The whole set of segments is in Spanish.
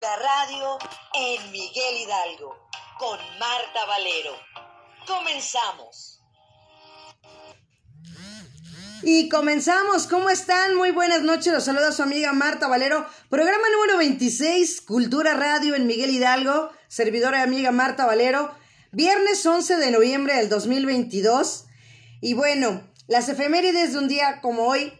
La radio en Miguel Hidalgo con Marta Valero. Comenzamos. Y comenzamos. ¿Cómo están? Muy buenas noches. Los saluda su amiga Marta Valero. Programa número 26, Cultura Radio en Miguel Hidalgo. Servidora y amiga Marta Valero. Viernes 11 de noviembre del 2022. Y bueno, las efemérides de un día como hoy.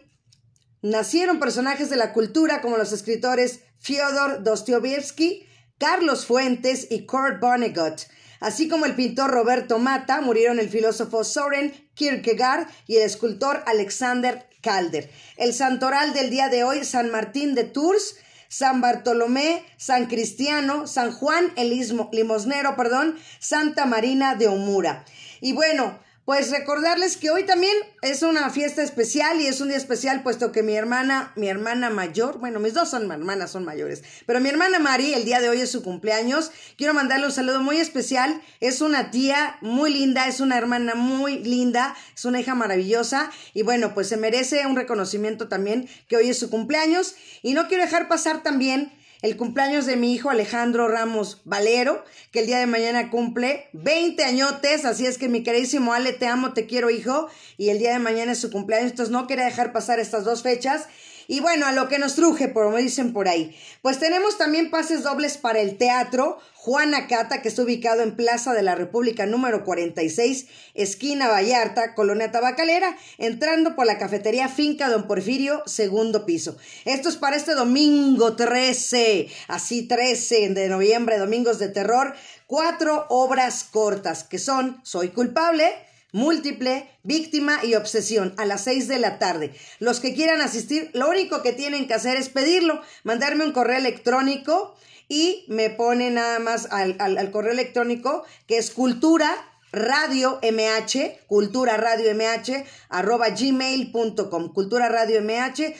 Nacieron personajes de la cultura como los escritores Fyodor Dostoevsky, Carlos Fuentes y Kurt Vonnegut. Así como el pintor Roberto Mata, murieron el filósofo Soren Kierkegaard y el escultor Alexander Calder. El santoral del día de hoy, San Martín de Tours, San Bartolomé, San Cristiano, San Juan el Limosnero, perdón, Santa Marina de Omura. Y bueno, pues recordarles que hoy también es una fiesta especial y es un día especial puesto que mi hermana, mi hermana mayor, bueno, mis dos son hermanas, son mayores, pero mi hermana Mari, el día de hoy es su cumpleaños. Quiero mandarle un saludo muy especial. Es una tía muy linda, es una hermana muy linda, es una hija maravillosa y bueno, pues se merece un reconocimiento también que hoy es su cumpleaños. Y no quiero dejar pasar también el cumpleaños de mi hijo Alejandro Ramos Valero, que el día de mañana cumple 20 añotes, así es que mi queridísimo Ale, te amo, te quiero hijo, y el día de mañana es su cumpleaños, entonces no quería dejar pasar estas dos fechas. Y bueno, a lo que nos truje, como dicen por ahí. Pues tenemos también pases dobles para el teatro Juana Cata, que está ubicado en Plaza de la República número 46, esquina Vallarta, Colonia Tabacalera, entrando por la cafetería Finca Don Porfirio, segundo piso. Esto es para este domingo 13, así 13 de noviembre, domingos de terror, cuatro obras cortas, que son Soy culpable, múltiple, víctima y obsesión a las 6 de la tarde. Los que quieran asistir, lo único que tienen que hacer es pedirlo, mandarme un correo electrónico y me pone nada más al, correo electrónico que es cultura radio mh, cultura radio mh, arroba gmail.com, cultura radio mh,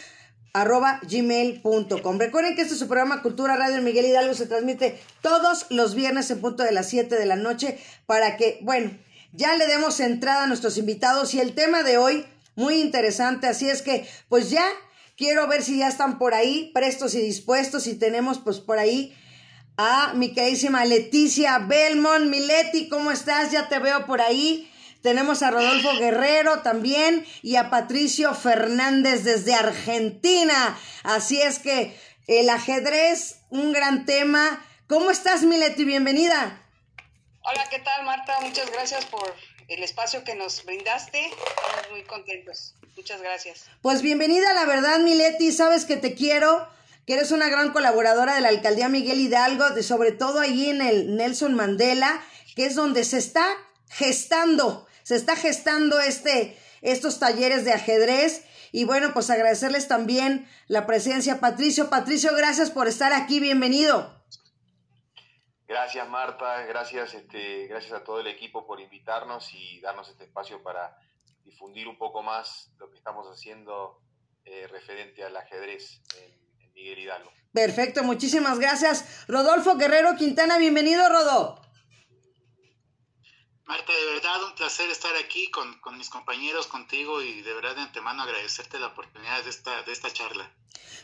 arroba gmail.com. Recuerden que este es su programa Cultura Radio Miguel Hidalgo se transmite todos los viernes en punto de las 7 de la noche para que, bueno, ya le demos entrada a nuestros invitados y el tema de hoy, muy interesante, así es que pues ya quiero ver si ya están por ahí prestos y dispuestos y tenemos pues por ahí a mi queridísima Leticia Belmont. Mileti, ¿cómo estás? Ya te veo por ahí. Tenemos a Rodolfo Guerrero también y a Patricio Fernández desde Argentina. Así es que el ajedrez, un gran tema. ¿Cómo estás, Mileti? Bienvenida. Hola, ¿qué tal Marta? Muchas gracias por el espacio que nos brindaste. Estamos muy contentos. Muchas gracias. Pues bienvenida, la verdad, Mileti, sabes que te quiero, que eres una gran colaboradora de la alcaldía Miguel Hidalgo, de sobre todo ahí en el Nelson Mandela, que es donde se está gestando, se está gestando este, estos talleres de ajedrez. Y bueno, pues agradecerles también la presencia, Patricio. Patricio, gracias por estar aquí, bienvenido. Gracias Marta, gracias, este, gracias a todo el equipo por invitarnos y darnos este espacio para difundir un poco más lo que estamos haciendo eh, referente al ajedrez en, Miguel Hidalgo. Perfecto, muchísimas gracias. Rodolfo Guerrero Quintana, bienvenido Rodó. Marta, de verdad un placer estar aquí con, mis compañeros, contigo y de verdad de antemano agradecerte la oportunidad de esta, de esta charla.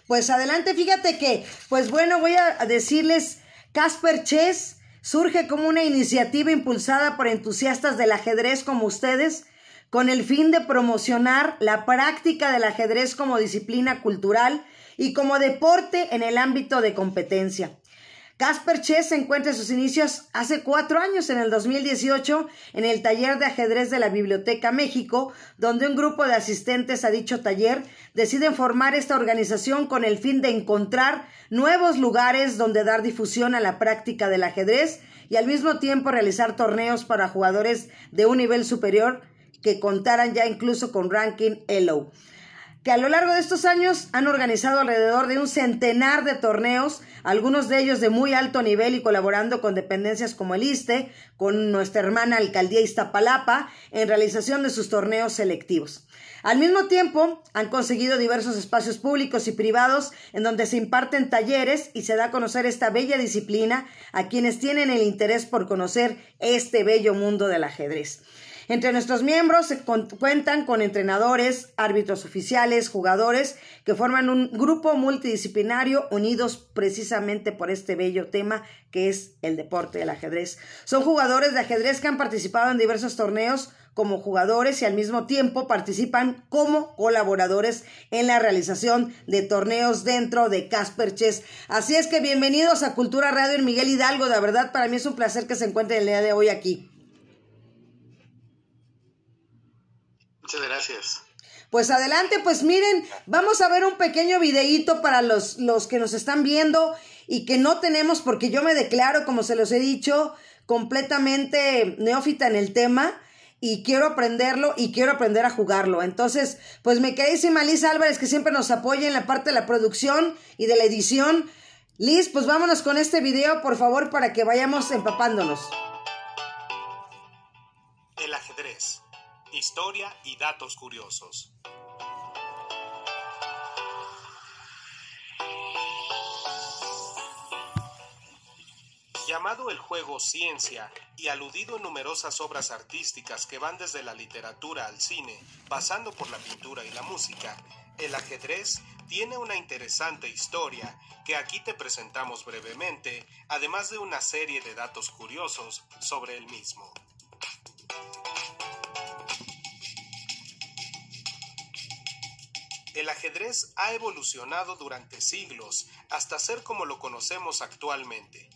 Pues adelante, fíjate que, pues bueno, voy a decirles Casper Chess surge como una iniciativa impulsada por entusiastas del ajedrez como ustedes, con el fin de promocionar la práctica del ajedrez como disciplina cultural y como deporte en el ámbito de competencia. Casper Chess encuentra en sus inicios hace cuatro años, en el 2018, en el taller de ajedrez de la Biblioteca México, donde un grupo de asistentes a dicho taller deciden formar esta organización con el fin de encontrar nuevos lugares donde dar difusión a la práctica del ajedrez y al mismo tiempo realizar torneos para jugadores de un nivel superior que contaran ya incluso con ranking ELO que a lo largo de estos años han organizado alrededor de un centenar de torneos, algunos de ellos de muy alto nivel y colaborando con dependencias como el ISTE, con nuestra hermana alcaldía Iztapalapa, en realización de sus torneos selectivos. Al mismo tiempo, han conseguido diversos espacios públicos y privados en donde se imparten talleres y se da a conocer esta bella disciplina a quienes tienen el interés por conocer este bello mundo del ajedrez. Entre nuestros miembros se cuentan con entrenadores, árbitros oficiales, jugadores que forman un grupo multidisciplinario unidos precisamente por este bello tema que es el deporte del ajedrez. Son jugadores de ajedrez que han participado en diversos torneos como jugadores y al mismo tiempo participan como colaboradores en la realización de torneos dentro de Casper Chess. Así es que bienvenidos a Cultura Radio en Miguel Hidalgo. De verdad, para mí es un placer que se encuentren el día de hoy aquí. Muchas gracias. Pues adelante, pues miren, vamos a ver un pequeño videíto para los, los que nos están viendo y que no tenemos, porque yo me declaro, como se los he dicho, completamente neófita en el tema y quiero aprenderlo y quiero aprender a jugarlo. Entonces, pues mi queridísima Liz Álvarez, que siempre nos apoya en la parte de la producción y de la edición. Liz, pues vámonos con este video, por favor, para que vayamos empapándonos. Historia y datos curiosos. Llamado el juego ciencia y aludido en numerosas obras artísticas que van desde la literatura al cine, pasando por la pintura y la música, el ajedrez tiene una interesante historia que aquí te presentamos brevemente, además de una serie de datos curiosos sobre el mismo. El ajedrez ha evolucionado durante siglos hasta ser como lo conocemos actualmente,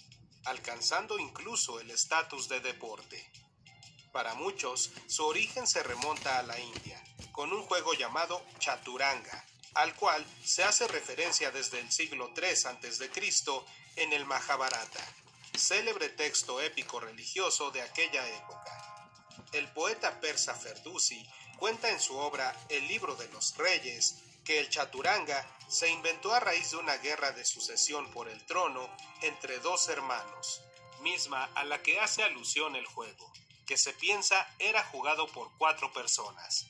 alcanzando incluso el estatus de deporte. Para muchos, su origen se remonta a la India, con un juego llamado chaturanga, al cual se hace referencia desde el siglo III a.C. en el Mahabharata, célebre texto épico religioso de aquella época. El poeta persa Ferdusi cuenta en su obra El libro de los reyes que el chaturanga se inventó a raíz de una guerra de sucesión por el trono entre dos hermanos, misma a la que hace alusión el juego, que se piensa era jugado por cuatro personas.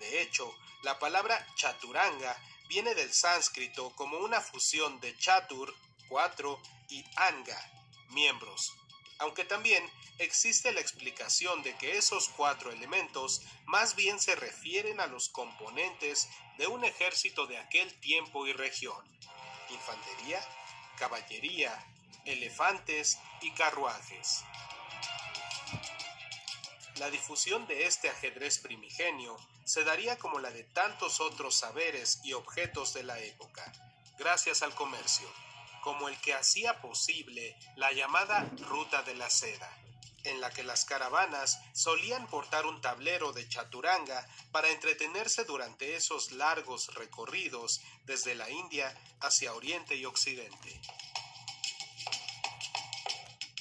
De hecho, la palabra chaturanga viene del sánscrito como una fusión de chatur, cuatro, y anga, miembros, aunque también existe la explicación de que esos cuatro elementos más bien se refieren a los componentes de un ejército de aquel tiempo y región. Infantería, caballería, elefantes y carruajes. La difusión de este ajedrez primigenio se daría como la de tantos otros saberes y objetos de la época, gracias al comercio, como el que hacía posible la llamada Ruta de la Seda en la que las caravanas solían portar un tablero de chaturanga para entretenerse durante esos largos recorridos desde la India hacia Oriente y Occidente.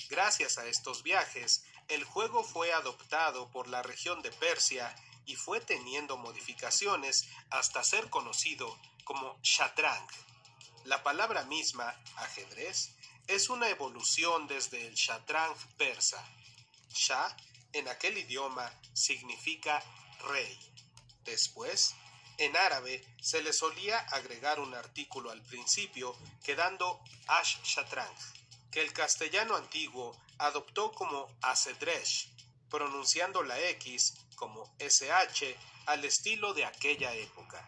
Gracias a estos viajes, el juego fue adoptado por la región de Persia y fue teniendo modificaciones hasta ser conocido como shatrang. La palabra misma, ajedrez, es una evolución desde el shatrang persa, Shah en aquel idioma significa rey. Después, en árabe se le solía agregar un artículo al principio quedando ash shatrang, que el castellano antiguo adoptó como acedresh, pronunciando la X como SH al estilo de aquella época.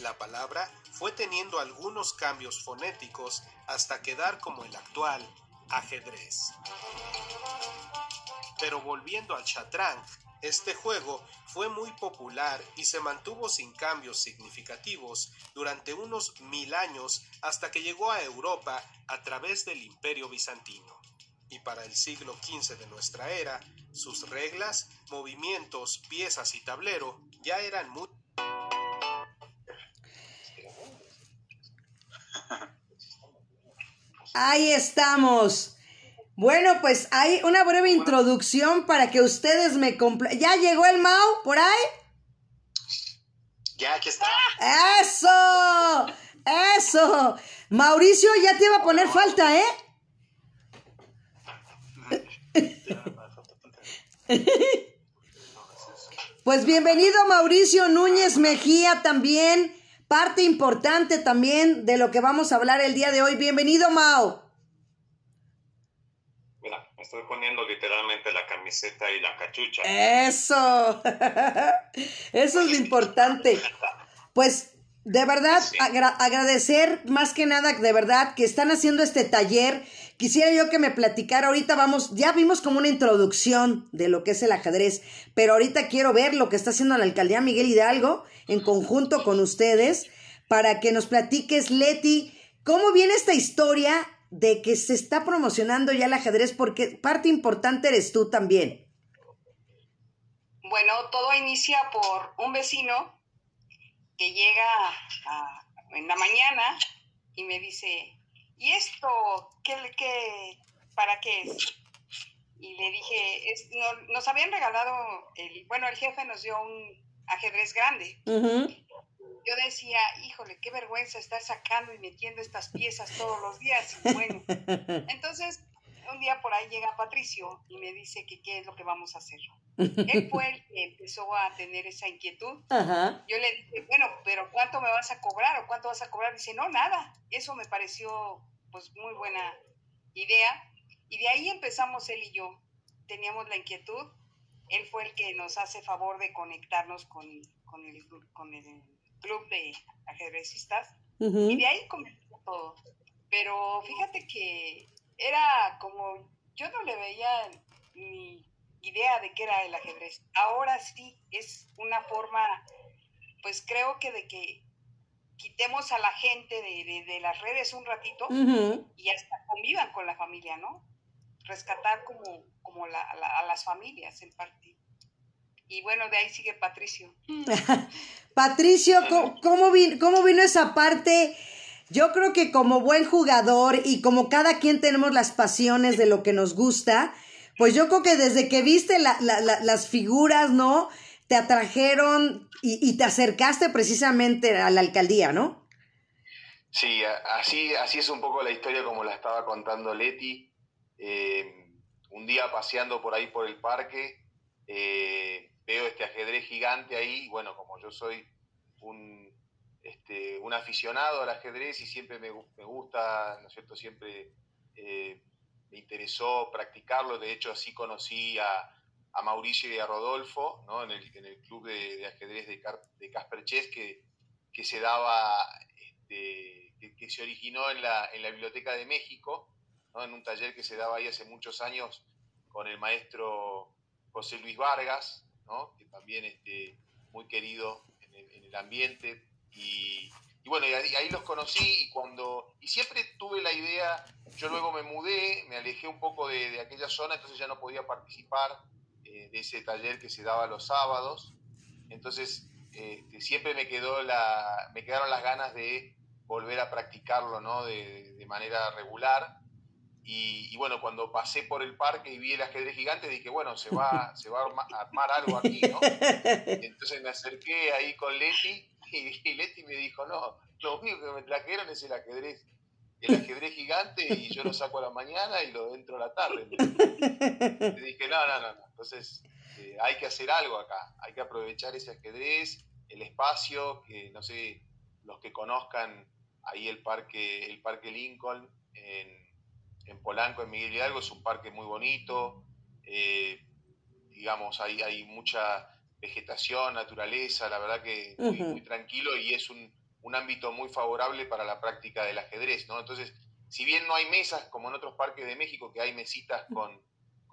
La palabra fue teniendo algunos cambios fonéticos hasta quedar como el actual ajedrez. Pero volviendo al Shatrang, este juego fue muy popular y se mantuvo sin cambios significativos durante unos mil años hasta que llegó a Europa a través del Imperio Bizantino. Y para el siglo XV de nuestra era, sus reglas, movimientos, piezas y tablero ya eran muy... Ahí estamos. Bueno, pues hay una breve introducción para que ustedes me compre... ¿Ya llegó el Mao por ahí? Ya, aquí está. ¡Eso! ¡Eso! Mauricio ya te iba a poner falta, ¿eh? Pues bienvenido Mauricio Núñez Mejía también, parte importante también de lo que vamos a hablar el día de hoy. Bienvenido Mao. Me estoy poniendo literalmente la camiseta y la cachucha. Eso. Eso es lo importante. Pues de verdad, agradecer más que nada, de verdad, que están haciendo este taller. Quisiera yo que me platicara, ahorita vamos, ya vimos como una introducción de lo que es el ajedrez, pero ahorita quiero ver lo que está haciendo la alcaldía Miguel Hidalgo en conjunto con ustedes para que nos platiques, Leti, cómo viene esta historia de que se está promocionando ya el ajedrez, porque parte importante eres tú también. Bueno, todo inicia por un vecino que llega en la mañana y me dice, ¿y esto qué, qué, para qué es? Y le dije, es, nos habían regalado, el, bueno, el jefe nos dio un ajedrez grande. Yo decía, híjole, qué vergüenza estar sacando y metiendo estas piezas todos los días. Y bueno, entonces un día por ahí llega Patricio y me dice que qué es lo que vamos a hacer. Él fue el que empezó a tener esa inquietud. Yo le dije, bueno, pero ¿cuánto me vas a cobrar o cuánto vas a cobrar? Dice, no, nada. Eso me pareció pues muy buena idea. Y de ahí empezamos él y yo. Teníamos la inquietud. Él fue el que nos hace favor de conectarnos con, con, el, con el club de ajedrecistas. Y de ahí comenzó todo. Pero fíjate que era como, yo no le veía ni idea de qué era el ajedrez. Ahora sí es una forma, pues creo que de que quitemos a la gente de, las redes un ratito y hasta convivan con la familia, ¿no? Rescatar como, como a las familias en parte. Y bueno, de ahí sigue Patricio. Patricio, ¿cómo, vino, ¿cómo vino esa parte? Yo creo que como buen jugador y como cada quien tenemos las pasiones de lo que nos gusta, pues yo creo que desde que viste las figuras, ¿no? Te atrajeron y, te acercaste precisamente a la alcaldía, ¿no? Sí, así, así es un poco la historia como la estaba contando Leti. Eh, un día paseando por ahí por el parque, eh, veo este ajedrez gigante ahí, bueno, como yo soy un, este, un aficionado al ajedrez y siempre me, me gusta, ¿no es cierto?, siempre eh, me interesó practicarlo, de hecho así conocí a, Mauricio y a Rodolfo, ¿no? en, el, en el club de, ajedrez de, de Casper Chess que, que se daba, este, que, se originó en la, en la Biblioteca de México, ¿no? en un taller que se daba ahí hace muchos años con el maestro José Luis Vargas, que también este, muy querido en el, ambiente. Y, bueno, y ahí, los conocí y cuando y siempre tuve la idea, yo luego me mudé, me alejé un poco de, aquella zona, entonces ya no podía participar eh, de ese taller que se daba los sábados. Entonces este, siempre me, quedó la, me quedaron las ganas de volver a practicarlo ¿no? de, de manera regular. Y, bueno, cuando pasé por el parque y vi el ajedrez gigante, dije, bueno, se va, se va a armar algo aquí, ¿no? Entonces me acerqué ahí con Leti y, Leti me dijo, no, lo único que me trajeron es el ajedrez, el ajedrez gigante y yo lo saco a la mañana y lo dentro a la tarde. Y dije, no, no, no, no. Entonces eh, hay que hacer algo acá, hay que aprovechar ese ajedrez, el espacio, que no sé, los que conozcan ahí el parque, el parque Lincoln en en Polanco, en Miguel Hidalgo, es un parque muy bonito, eh, digamos, hay, hay mucha vegetación, naturaleza, la verdad que muy, tranquilo y es un, ámbito muy favorable para la práctica del ajedrez, ¿no? Entonces, si bien no hay mesas como en otros parques de México, que hay mesitas con,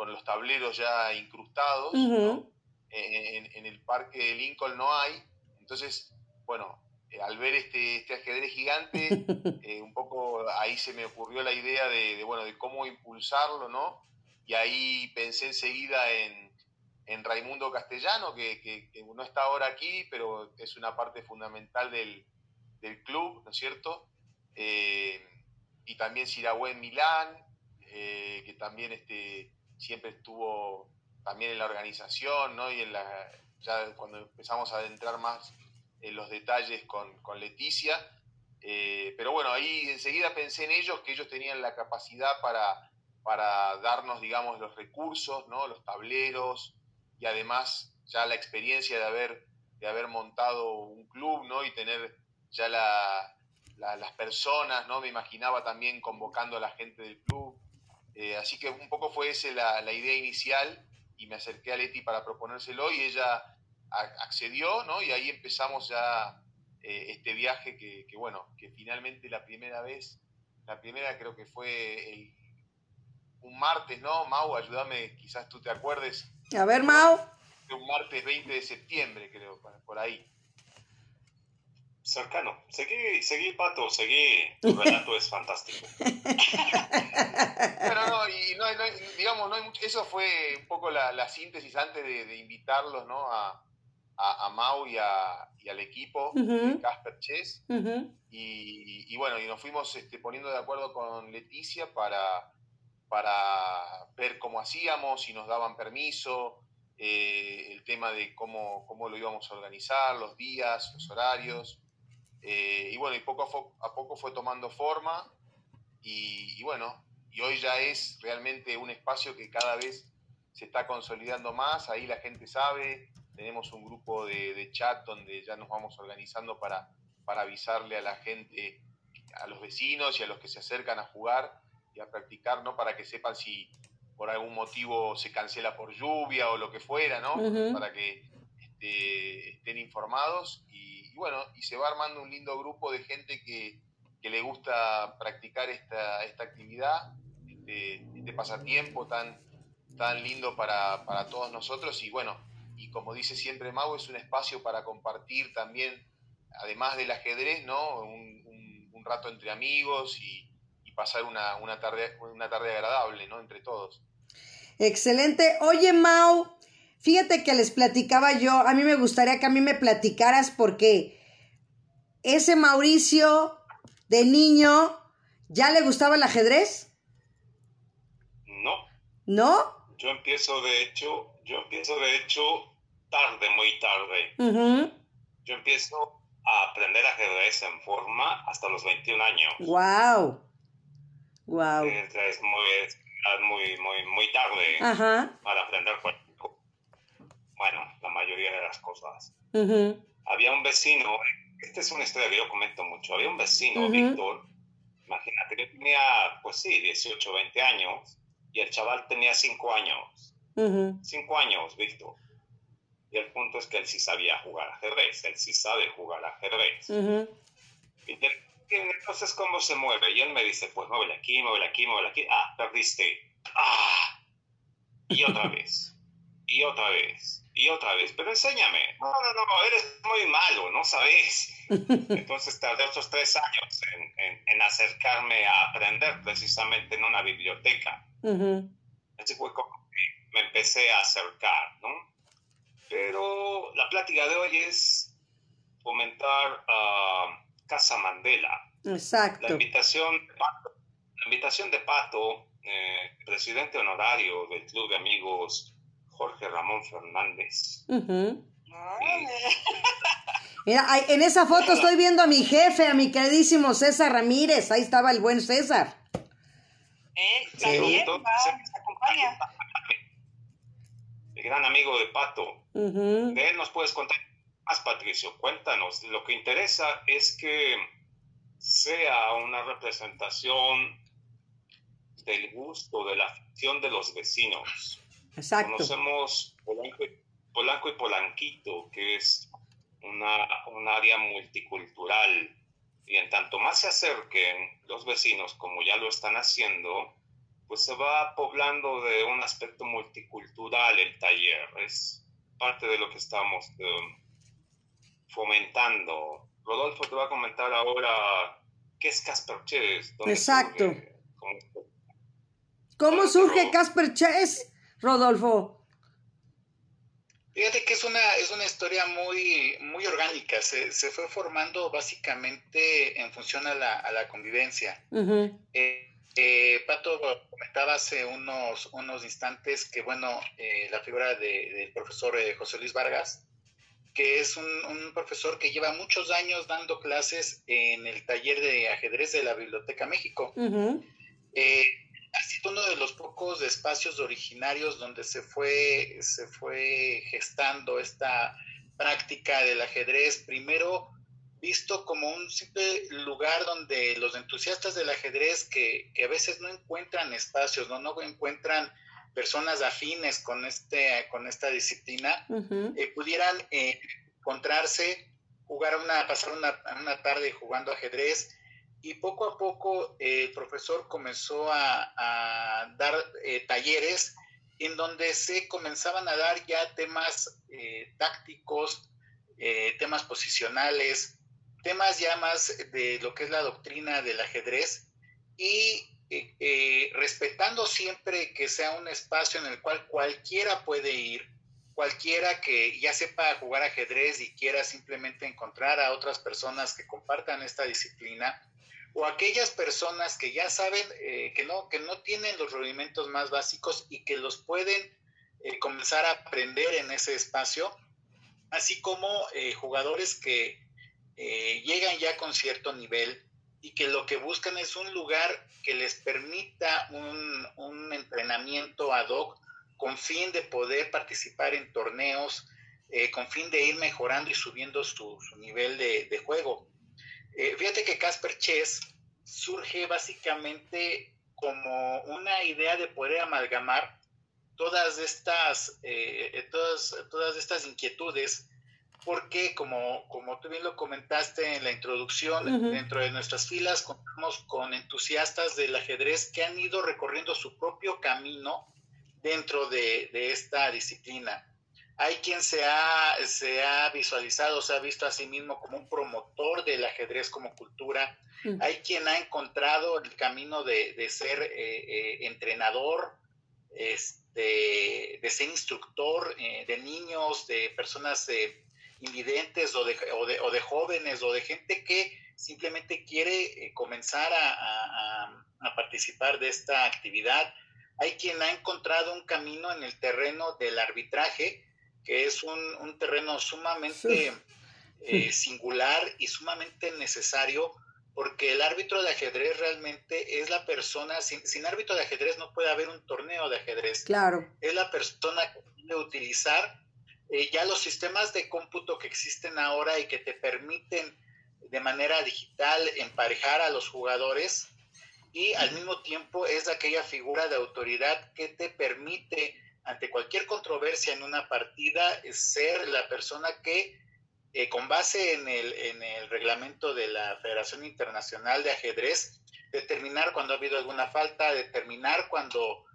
los tableros ya incrustados, en, el parque de Lincoln no hay, entonces, bueno, eh, al ver este, este ajedrez gigante, eh, un poco ahí se me ocurrió la idea de, bueno, de cómo impulsarlo, ¿no? Y ahí pensé enseguida en, en Raimundo Castellano, que, que, no está ahora aquí, pero es una parte fundamental del, del club, ¿no es cierto? Eh, y también Siragüen Milán, que también este, siempre estuvo también en la organización, ¿no? Y en la, ya cuando empezamos a adentrar más en los detalles con, con Leticia. Eh, pero bueno, ahí enseguida pensé en ellos, que ellos tenían la capacidad para, para darnos, digamos, los recursos, ¿no? los tableros y además ya la experiencia de haber, de haber montado un club ¿no? y tener ya la, las personas, ¿no? me imaginaba también convocando a la gente del club, eh, así que un poco fue esa la, la, idea inicial y me acerqué a Leti para proponérselo y ella accedió, ¿no? Y ahí empezamos ya eh, este viaje que, que, bueno, que finalmente la primera vez, la primera creo que fue el, un martes, ¿no? Mau, ayúdame, quizás tú te acuerdes. A ver, Mau. Un martes 20 de septiembre, creo, por ahí. Cercano. Seguí, seguí, Pato, seguí. Tu relato es fantástico. Pero no, y no, no, digamos, no hay mucho, eso fue un poco la, la síntesis antes de, de invitarlos, ¿no? A, a, a Mau y, a, y, al equipo de Casper Chess. y, y, bueno, y nos fuimos este, poniendo de acuerdo con Leticia para, para ver cómo hacíamos, si nos daban permiso, eh, el tema de cómo, cómo lo íbamos a organizar, los días, los horarios. Eh, y bueno, y poco a, poco fue tomando forma y, y, bueno, y hoy ya es realmente un espacio que cada vez se está consolidando más, ahí la gente sabe, tenemos un grupo de, de chat donde ya nos vamos organizando para, para avisarle a la gente, a los vecinos y a los que se acercan a jugar y a practicar, ¿no? Para que sepan si por algún motivo se cancela por lluvia o lo que fuera, ¿no? Uh -huh. Para que este, estén informados y, y, bueno, y se va armando un lindo grupo de gente que, que le gusta practicar esta, esta actividad, este, este pasatiempo tan, tan lindo para, para, todos nosotros y bueno, y como dice siempre Mau, es un espacio para compartir también, además del ajedrez, ¿no? Un, un, un rato entre amigos y, pasar una, una, tarde, una tarde agradable, ¿no? Entre todos. Excelente. Oye, Mau, fíjate que les platicaba yo, a mí me gustaría que a mí me platicaras porque ese Mauricio de niño, ¿ya le gustaba el ajedrez? No. ¿No? Yo empiezo, de hecho, yo empiezo, de hecho, tarde, muy tarde. Uh -huh. Yo empiezo a aprender ajedrez en forma hasta los 21 años. ¡Wow! Wow. Es muy, muy, muy, muy tarde Ajá. para aprender bueno, la mayoría de las cosas. Uh -huh. Había un vecino, esta es una historia que yo comento mucho, había un vecino, uh -huh. Víctor, imagínate, que tenía, pues sí, 18, 20 años, y el chaval tenía 5 años. 5 uh -huh. años, Víctor. Y el punto es que él sí sabía jugar ajedrez, él sí sabe jugar ajedrez. Y entonces, ¿cómo se mueve? Y él me dice, pues muévele aquí, muévele aquí, muévele aquí. Ah, perdiste. Ah. Y otra vez. Y otra vez. Y otra vez. Pero enséñame. No, no, no, eres muy malo, no sabes. Entonces tardé otros tres años en, en, en acercarme a aprender precisamente en una biblioteca. Uh -huh. Así fue como me empecé a acercar, ¿no? Pero la plática de hoy es fomentar... Uh, Casa Mandela. Exacto. La invitación, la invitación de Pato, eh, presidente honorario del Club de Amigos Jorge Ramón Fernández. Uh -huh. y... Mira, en esa foto estoy viendo a mi jefe, a mi queridísimo César Ramírez. Ahí estaba el buen César. Eh, también va, nos acompaña. El gran amigo de Pato. Uh -huh. De él nos puedes contar más, Patricio, cuéntanos. Lo que interesa es que sea una representación del gusto, de la afición de los vecinos. Exacto. Conocemos Polanco y, Polanco y Polanquito, que es una, un área multicultural. Y en tanto más se acerquen los vecinos, como ya lo están haciendo, pues se va poblando de un aspecto multicultural el taller. Es parte de lo que estamos um, fomentando. Rodolfo te va a comentar ahora qué es Casper Chess. Exacto. Surge, cómo, ¿Cómo surge Casper Chess, Rodolfo? Fíjate que es una, es una historia muy, muy orgánica. Se, se fue formando básicamente en función a la, a la convivencia. Uh -huh. eh, eh, Pato comentaba hace unos, unos instantes que, bueno, eh, la figura de, del profesor eh, José Luis Vargas, que es un, un, profesor que lleva muchos años dando clases en el taller de ajedrez de la Biblioteca México. Uh -huh. eh, ha sido uno de los pocos espacios originarios donde se fue, se fue gestando esta práctica del ajedrez, primero visto como un simple lugar donde los entusiastas del ajedrez que, a veces no encuentran espacios, no, no encuentran personas afines con, este, con esta disciplina, eh, pudieran eh, encontrarse, jugar una, pasar una, una, tarde jugando ajedrez. Y poco a poco eh, el profesor comenzó a, a dar talleres en donde se comenzaban a dar ya temas tácticos, temas posicionales, temas ya más de lo que es la doctrina del ajedrez y eh, eh, respetando siempre que sea un espacio en el cual cualquiera puede ir, cualquiera que ya sepa jugar ajedrez y quiera simplemente encontrar a otras personas que compartan esta disciplina, o aquellas personas que ya saben eh, que, no, que no tienen los rudimentos más básicos y que los pueden comenzar a aprender en ese espacio, así como jugadores que llegan ya con cierto nivel y que lo que buscan es un lugar que les permita un, un entrenamiento ad hoc con fin de poder participar en torneos, eh, con fin de ir mejorando y subiendo su, nivel de, juego. Eh, fíjate que Casper Chess surge básicamente como una idea de poder amalgamar todas estas, eh, todas, todas estas inquietudes porque como, como tú bien lo comentaste en la introducción, dentro de nuestras filas contamos con entusiastas del ajedrez que han ido recorriendo su propio camino dentro de, esta disciplina. Hay quien se ha, se ha visualizado, se ha visto a sí mismo como un promotor del ajedrez como cultura. Hay quien ha encontrado el camino de, ser eh, eh, entrenador, este, de ser instructor eh, de niños, de personas invidentes o de, o, de, o de, jóvenes o de gente que simplemente quiere eh, comenzar a, a, participar de esta actividad. Hay quien ha encontrado un camino en el terreno del arbitraje, que es un, un terreno sumamente eh, singular y sumamente necesario, porque el árbitro de ajedrez realmente es la persona, sin, sin, árbitro de ajedrez no puede haber un torneo de ajedrez. Claro. Es la persona que puede utilizar eh, ya los sistemas de cómputo que existen ahora y que te permiten de manera digital emparejar a los jugadores y al mismo tiempo es aquella figura de autoridad que te permite ante cualquier controversia en una partida ser la persona que eh, con base en el, en el reglamento de la Federación Internacional de Ajedrez determinar cuando ha habido alguna falta, determinar cuando,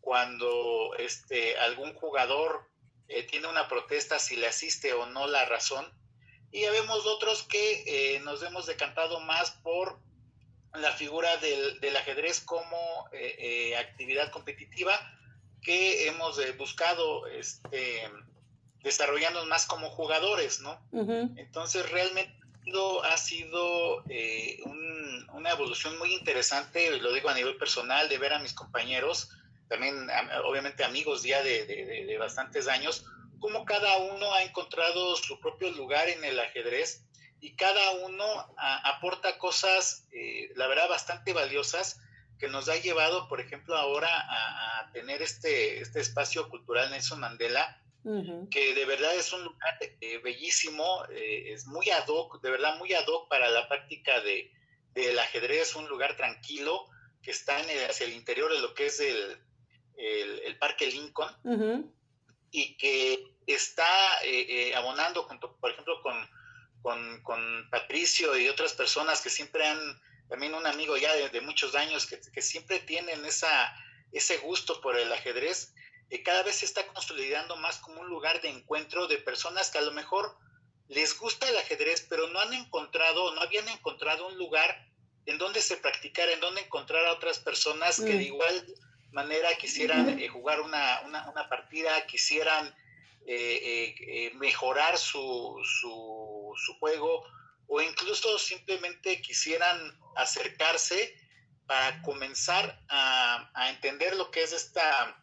cuando este, algún jugador eh, tiene una protesta si le asiste o no la razón. Y ya vemos otros que eh, nos hemos decantado más por la figura del, del ajedrez como eh, actividad competitiva que hemos buscado este, desarrollarnos más como jugadores, ¿no? Entonces realmente ha sido un, una evolución muy interesante, lo digo a nivel personal, de ver a mis compañeros también obviamente amigos ya de, bastantes años, cómo cada uno ha encontrado su propio lugar en el ajedrez y cada uno aporta cosas, eh, la verdad, bastante valiosas que nos ha llevado, por ejemplo, ahora a, tener este, este espacio cultural Nelson Mandela, que de verdad es un lugar eh, bellísimo, eh, es muy ad hoc, de verdad muy ad hoc para la práctica de, del ajedrez, un lugar tranquilo que está en el, hacia el interior de lo que es el, el, Parque Lincoln, y que está eh, eh, abonando, junto, por ejemplo, con, con, Patricio y otras personas que siempre han, también un amigo ya de, muchos años, que, que, siempre tienen esa, ese gusto por el ajedrez, eh, cada vez se está consolidando más como un lugar de encuentro de personas que a lo mejor les gusta el ajedrez, pero no han encontrado, no habían encontrado un lugar en donde se practicara, en donde encontrar a otras personas que de mm. igual manera quisieran eh, jugar una, una, partida, quisieran eh, eh, mejorar su, su, su, juego o incluso simplemente quisieran acercarse para comenzar a, a entender lo que es esta,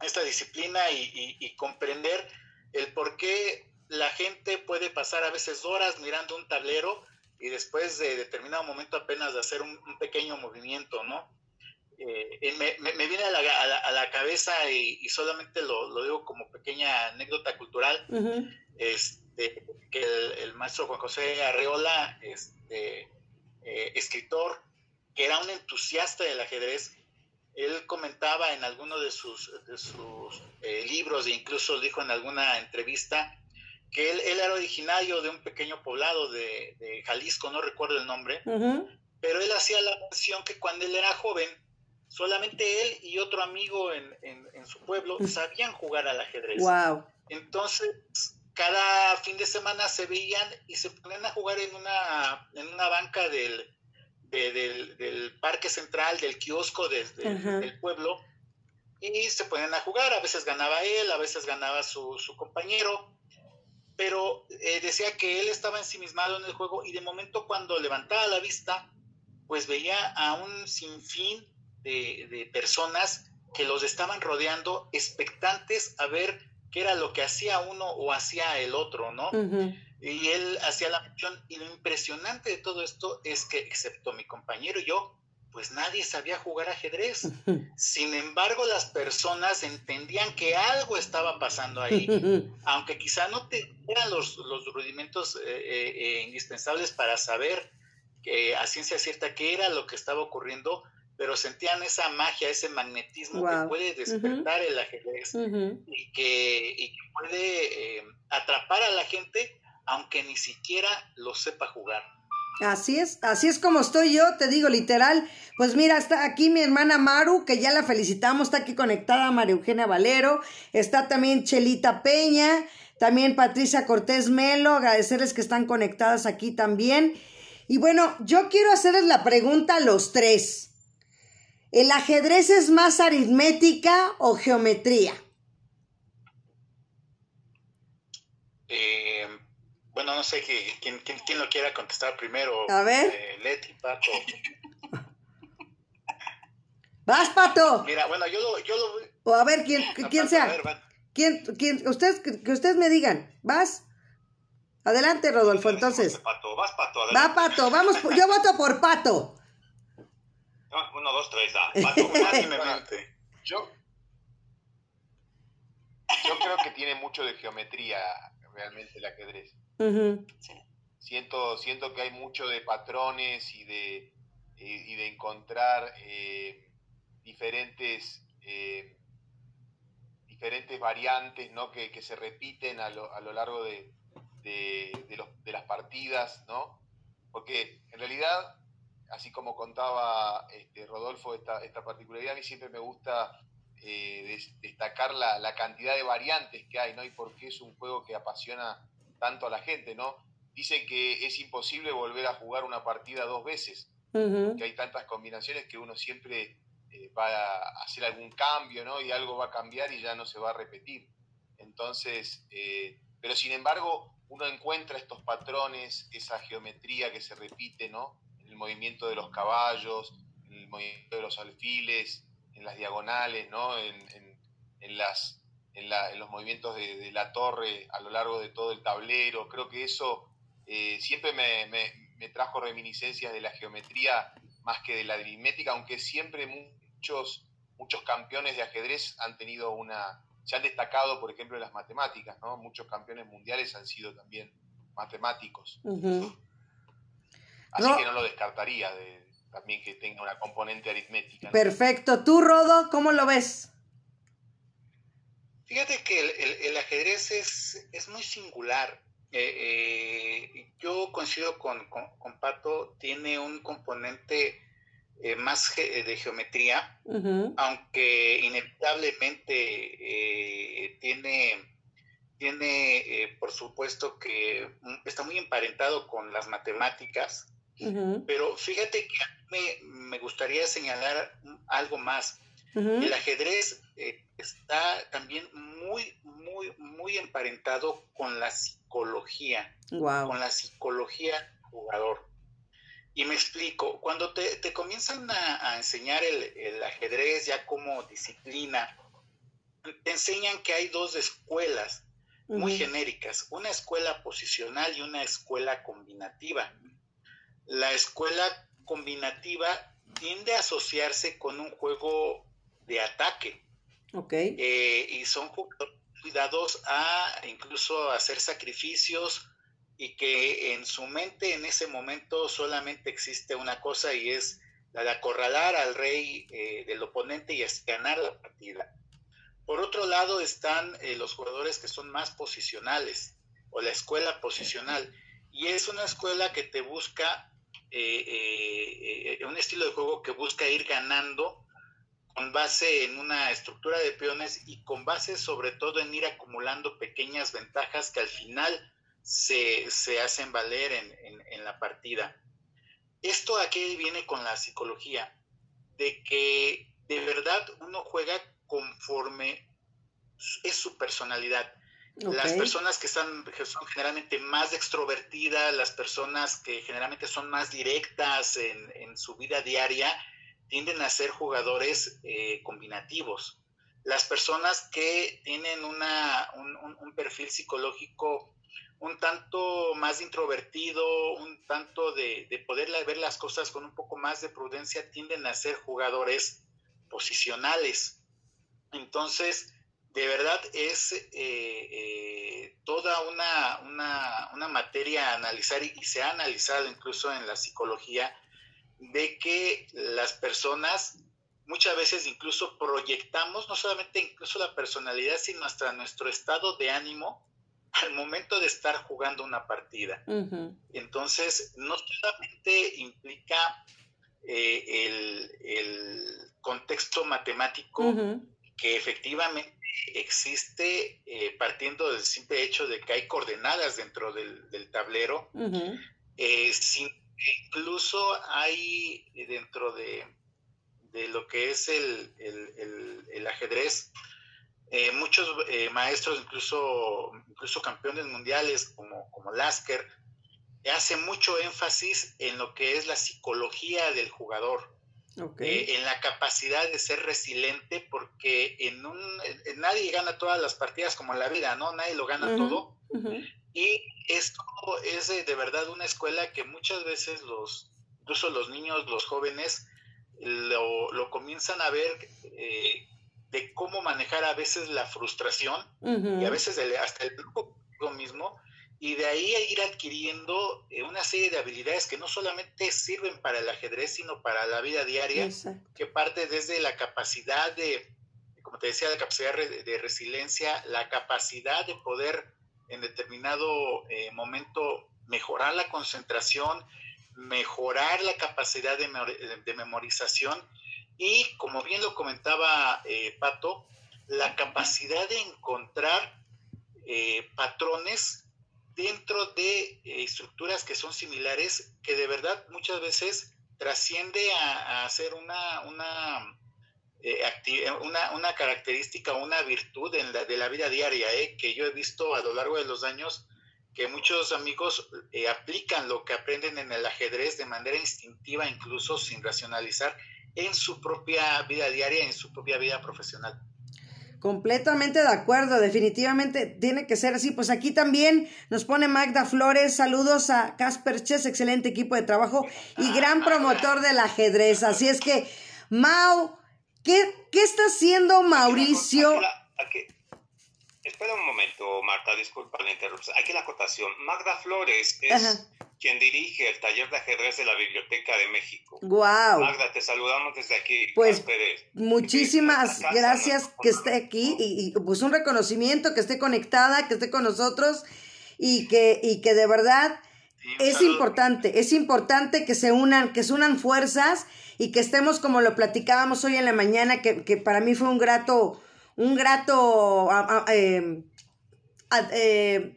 esta disciplina y, y, comprender el por qué la gente puede pasar a veces horas mirando un tablero y después de determinado momento apenas de hacer un, un pequeño movimiento, ¿no? Eh, me, me, viene a la, a la, cabeza y, solamente lo, lo, digo como pequeña anécdota cultural. este, que el, maestro Juan José Arreola, este, eh, escritor, que era un entusiasta del ajedrez, él comentaba en alguno de sus, sus eh, libros e incluso dijo en alguna entrevista que él, era originario de un pequeño poblado de, Jalisco, no recuerdo el nombre, pero él hacía la mención que cuando él era joven, solamente él y otro amigo en, en, su pueblo sabían jugar al ajedrez. Wow. Entonces, cada fin de semana se veían y se ponían a jugar en una, en una banca del, del, parque central, del kiosco del pueblo, y se ponían a jugar. A veces ganaba él, a veces ganaba su, su compañero, pero eh, decía que él estaba ensimismado en el juego y de momento cuando levantaba la vista, pues veía a un sinfín de, de personas que los estaban rodeando, expectantes a ver qué era lo que hacía uno o hacía el otro, ¿no? Y él hacía la mención, y lo impresionante de todo esto es que, excepto mi compañero y yo, pues nadie sabía jugar ajedrez. Sin embargo, las personas entendían que algo estaba pasando ahí, aunque quizá no tenían los, los rudimentos eh, eh, eh, indispensables para saber a ciencia cierta qué era lo que estaba ocurriendo, pero sentían esa magia, ese magnetismo que puede despertar el ajedrez y, que, y, que, puede atrapar a la gente aunque ni siquiera lo sepa jugar. Así es, así es como estoy yo, te digo literal. Pues mira, está aquí mi hermana Maru, que ya la felicitamos, está aquí conectada María Eugenia Valero, está también Chelita Peña, también Patricia Cortés Melo, agradecerles que están conectadas aquí también. Y bueno, yo quiero hacerles la pregunta a los tres. ¿El ajedrez es más aritmética o geometría? Eh, bueno, no sé quién, quién, lo quiera contestar primero. A ver. Eh, Leti, Pato. Vas, Pato. Mira, bueno, yo lo... Yo lo... O a ver, quién, quién sea. ¿Quién, quién, ustedes, que ustedes me digan. ¿Vas? Adelante, Rodolfo, entonces. Pato, vas, Pato, adelante. Va, Pato, vamos, yo voto por Pato. Uno, dos, tres, da. Pato, yo, yo creo que tiene mucho de geometría realmente el ajedrez. siento, siento que hay mucho de patrones y de, y, de encontrar eh, diferentes, eh, diferentes variantes ¿no? que, que se repiten a lo, a lo largo de, de, de, los, de, las partidas, ¿no? Porque en realidad, así como contaba este, Rodolfo esta, esta particularidad, a mí siempre me gusta eh, destacar la, la, cantidad de variantes que hay, ¿no? Y por qué es un juego que apasiona tanto a la gente, ¿no? Dicen que es imposible volver a jugar una partida dos veces, que hay tantas combinaciones que uno siempre eh, va a hacer algún cambio, ¿no? Y algo va a cambiar y ya no se va a repetir. Entonces, eh, pero sin embargo, uno encuentra estos patrones, esa geometría que se repite, ¿no? Movimiento de los caballos, el movimiento de los alfiles, en las diagonales, ¿no? en, en, las, en, la, en, los movimientos de, la torre a lo largo de todo el tablero. Creo que eso eh, siempre me, me, trajo reminiscencias de la geometría más que de la aritmética, aunque siempre muchos, muchos campeones de ajedrez han tenido una, se han destacado, por ejemplo, en las matemáticas, ¿no? Muchos campeones mundiales han sido también matemáticos. Así que no lo descartaría de, también que tenga una componente aritmética. Perfecto. ¿Tú, Rodo, cómo lo ves? Fíjate que el, ajedrez es, es, muy singular. Eh, eh, yo coincido con, con, Pato, tiene un componente eh, más de geometría, aunque inevitablemente tiene, tiene por supuesto que está muy emparentado con las matemáticas, pero fíjate que me, me gustaría señalar algo más. El ajedrez eh, está también muy, muy, muy emparentado con la psicología, con la psicología del jugador. Y me explico, cuando te, te comienzan a, enseñar el, el, ajedrez ya como disciplina, te enseñan que hay dos escuelas muy genéricas, una escuela posicional y una escuela combinativa. La escuela combinativa tiende a asociarse con un juego de ataque. Ok. Eh, y son cuidados a incluso hacer sacrificios y que en su mente en ese momento solamente existe una cosa y es la de acorralar al rey eh, del oponente y ganar la partida. Por otro lado están eh, los jugadores que son más posicionales o la escuela posicional y es una escuela que te busca eh, un estilo de juego que busca ir ganando con base en una estructura de peones y con base sobre todo en ir acumulando pequeñas ventajas que al final se, hacen valer en, la partida. Esto aquí viene con la psicología, de que de verdad uno juega conforme es su personalidad. Las personas que, están, son generalmente más extrovertidas, las personas que generalmente son más directas en, en su vida diaria, tienden a ser jugadores eh, combinativos. Las personas que tienen una, un, perfil psicológico un tanto más introvertido, un tanto de, de, poder ver las cosas con un poco más de prudencia, tienden a ser jugadores posicionales. Entonces, de verdad es eh, eh, toda una, una, una, materia a analizar y, se ha analizado incluso en la psicología de que las personas muchas veces incluso proyectamos no solamente incluso la personalidad, sino hasta nuestro estado de ánimo al momento de estar jugando una partida. Entonces, no solamente implica eh, el, contexto matemático que efectivamente existe eh, partiendo del simple hecho de que hay coordenadas dentro del, tablero, eh, sin incluso hay dentro de, lo que es el, ajedrez, eh, muchos maestros, incluso, incluso campeones mundiales como, como Lasker, hacen mucho énfasis en lo que es la psicología del jugador. Eh, en la capacidad de ser resiliente, porque en un, nadie gana todas las partidas como en la vida, ¿no? Nadie lo gana todo. Y esto es de, verdad una escuela que muchas veces los, incluso los niños, los jóvenes, lo, comienzan a ver eh, de cómo manejar a veces la frustración y a veces hasta el grupo mismo y de ahí ir adquiriendo eh, una serie de habilidades que no solamente sirven para el ajedrez, sino para la vida diaria, que parte desde la capacidad de, como te decía, la capacidad de resiliencia, la capacidad de poder en determinado eh, momento mejorar la concentración, mejorar la capacidad de, memorización y, como bien lo comentaba eh, Pato, la capacidad de encontrar eh, patrones dentro de estructuras que son similares, que de verdad muchas veces trasciende a, ser una, eh, eh, una, una, característica, una virtud en la, de la vida diaria, eh, que yo he visto a lo largo de los años que muchos amigos aplican lo que aprenden en el ajedrez de manera instintiva, incluso sin racionalizar, en su propia vida diaria, en su propia vida profesional. Completamente de acuerdo, definitivamente tiene que ser así. Pues aquí también nos pone Magda Flores, saludos a Casper Chess, excelente equipo de trabajo y gran promotor del ajedrez. Así es que, Mau, ¿Qué, está haciendo Mauricio? Espera un momento, Marta, disculpa la interrupción. Aquí la acotación. Magda Flores es quien dirige el taller de ajedrez de la Biblioteca de México. Wow. Magda, te saludamos desde aquí. Pues muchísimas gracias que esté aquí y, pues un reconocimiento que esté conectada, que esté con nosotros y que, y que de verdad es importante, es importante que se unan, que se unan fuerzas y que estemos como lo platicábamos hoy en la mañana, que, para mí fue un grato, un grato em, eh,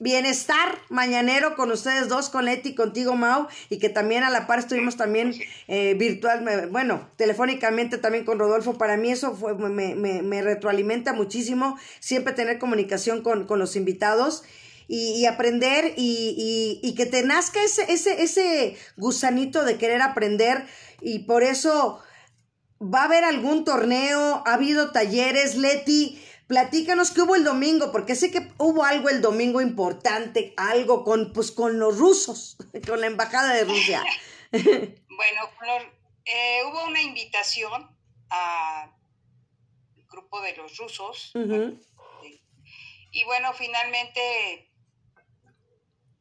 bienestar mañanero con ustedes dos, con Leti y contigo, Mau, y que también a la par estuvimos también eh, virtual, bueno, telefónicamente también con Rodolfo. Para mí eso fue, me, me, me retroalimenta muchísimo siempre tener comunicación con, con los invitados y, aprender y, y, que te nazca ese, ese, ese gusanito de querer aprender y por eso va a haber algún torneo, ha habido talleres, Leti. Platícanos qué hubo el domingo, porque sé que hubo algo el domingo importante, algo con, pues, con los rusos, con la embajada de Rusia. bueno, eh, hubo una invitación al grupo de los rusos, Y bueno, finalmente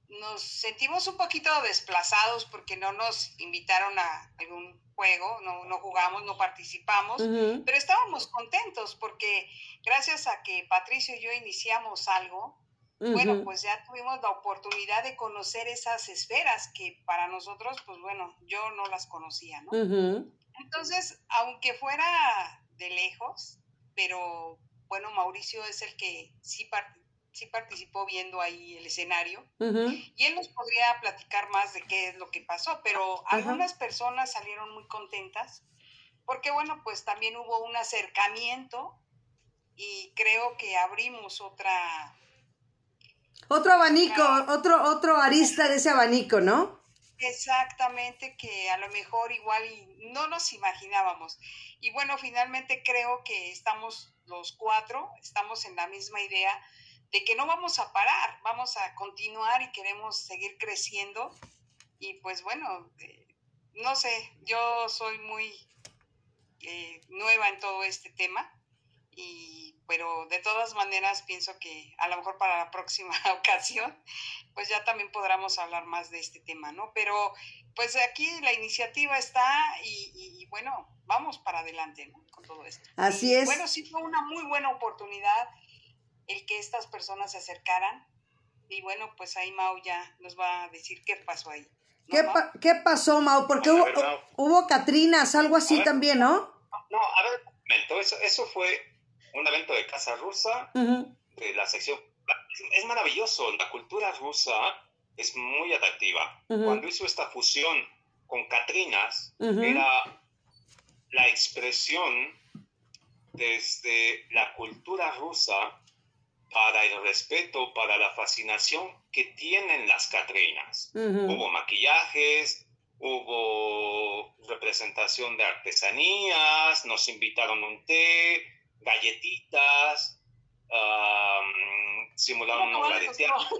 nos sentimos un poquito desplazados porque no nos invitaron a algún juego, no, no jugamos, no participamos, pero estábamos contentos porque gracias a que Patricio y yo iniciamos algo, bueno, pues ya tuvimos la oportunidad de conocer esas esferas que para nosotros, pues bueno, yo no las conocía, ¿no? Entonces, aunque fuera de lejos, pero bueno, Mauricio es el que sí sí participó viendo ahí el escenario y él nos podría platicar más de qué es lo que pasó, pero algunas personas salieron muy contentas porque bueno, pues también hubo un acercamiento y creo que abrimos otra... Otro abanico, otro, otro arista de ese abanico, ¿no? Exactamente, que a lo mejor igual no nos imaginábamos. Y bueno, finalmente creo que estamos los cuatro, estamos en la misma idea de que no vamos a parar, vamos a continuar y queremos seguir creciendo. Y pues bueno, eh, no sé, yo soy muy eh, nueva en todo este tema, y, pero de todas maneras pienso que a lo mejor para la próxima ocasión, pues ya también podremos hablar más de este tema, ¿no? Pero pues aquí la iniciativa está y, bueno, vamos para adelante ¿no? con todo esto. Así es. Bueno, sí fue una muy buena oportunidad el que estas personas se acercaran. Y bueno, pues ahí Mau ya nos va a decir qué pasó ahí. ¿Qué, pasó, Mau? Porque hubo, hubo Catrinas, algo así también, ¿no? No, a ver, eso, eso fue un evento de Casa Rusa, de la sección... Es maravilloso, la cultura rusa es muy atractiva. Cuando hizo esta fusión con Catrinas, era la expresión desde la cultura rusa para el respeto, para la fascinación que tienen las Catrinas. Hubo maquillajes, hubo representación de artesanías, nos invitaron un té, galletitas, simularon una obra de teatro,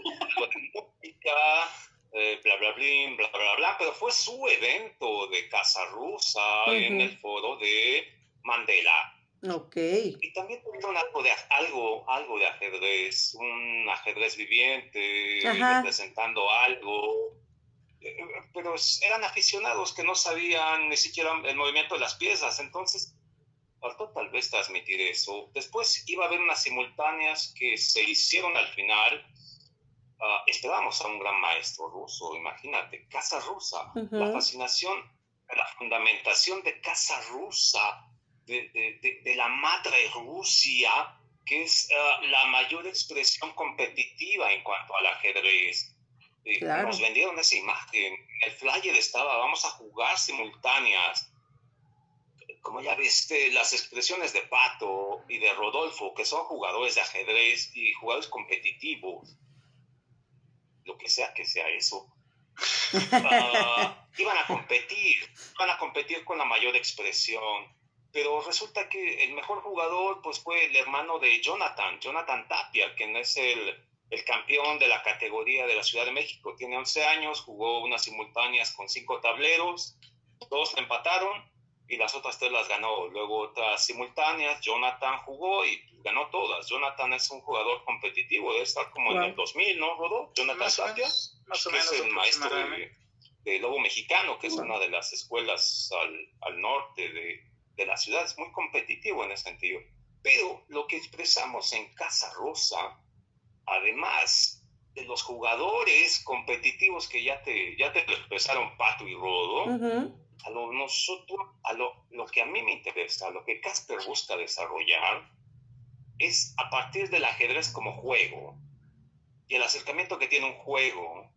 música, eh, bla, bla, bla, bla, bla, bla, pero fue su evento de Casa Rusa en el foro de Mandela. Ok. Y también tuvieron algo de, algo, algo de ajedrez, un ajedrez viviente, representando algo. Eh, pero eran aficionados que no sabían ni siquiera el movimiento de las piezas, entonces faltó tal vez transmitir eso. Después iba a haber unas simultáneas que se hicieron al final. Uh, esperábamos a un gran maestro ruso, imagínate, Casa Rusa, la fascinación, la fundamentación de Casa Rusa de, la madre Rusia, que es eh, la mayor expresión competitiva en cuanto al ajedrez. Nos vendieron esa imagen. El flyer estaba, vamos a jugar simultáneas. Como ya viste, las expresiones de Pato y de Rodolfo, que son jugadores de ajedrez y jugadores competitivos, lo que sea que sea eso, ah, iban a competir, iban a competir con la mayor expresión pero resulta que el mejor jugador pues fue el hermano de Jonathan, Jonathan Tapia, quien es el, el campeón de la categoría de la Ciudad de México. Tiene 11 años, jugó unas simultáneas con cinco tableros, dos empataron y las otras tres las ganó. Luego otras simultáneas, Jonathan jugó y ganó todas. Jonathan es un jugador competitivo, debe estar como en el 2000, ¿no, Rodó? Jonathan Tapia, que es el maestro de, Lobo Mexicano, que es una de las escuelas al, al norte de, de la ciudad, es muy competitivo en ese sentido. Pero lo que expresamos en Casa Rosa, además de los jugadores competitivos que ya te, ya te lo expresaron Pato y Rodo, a lo, nosotros, a lo, lo que a mí me interesa, lo que Casper busca desarrollar, es a partir del ajedrez como juego y el acercamiento que tiene un juego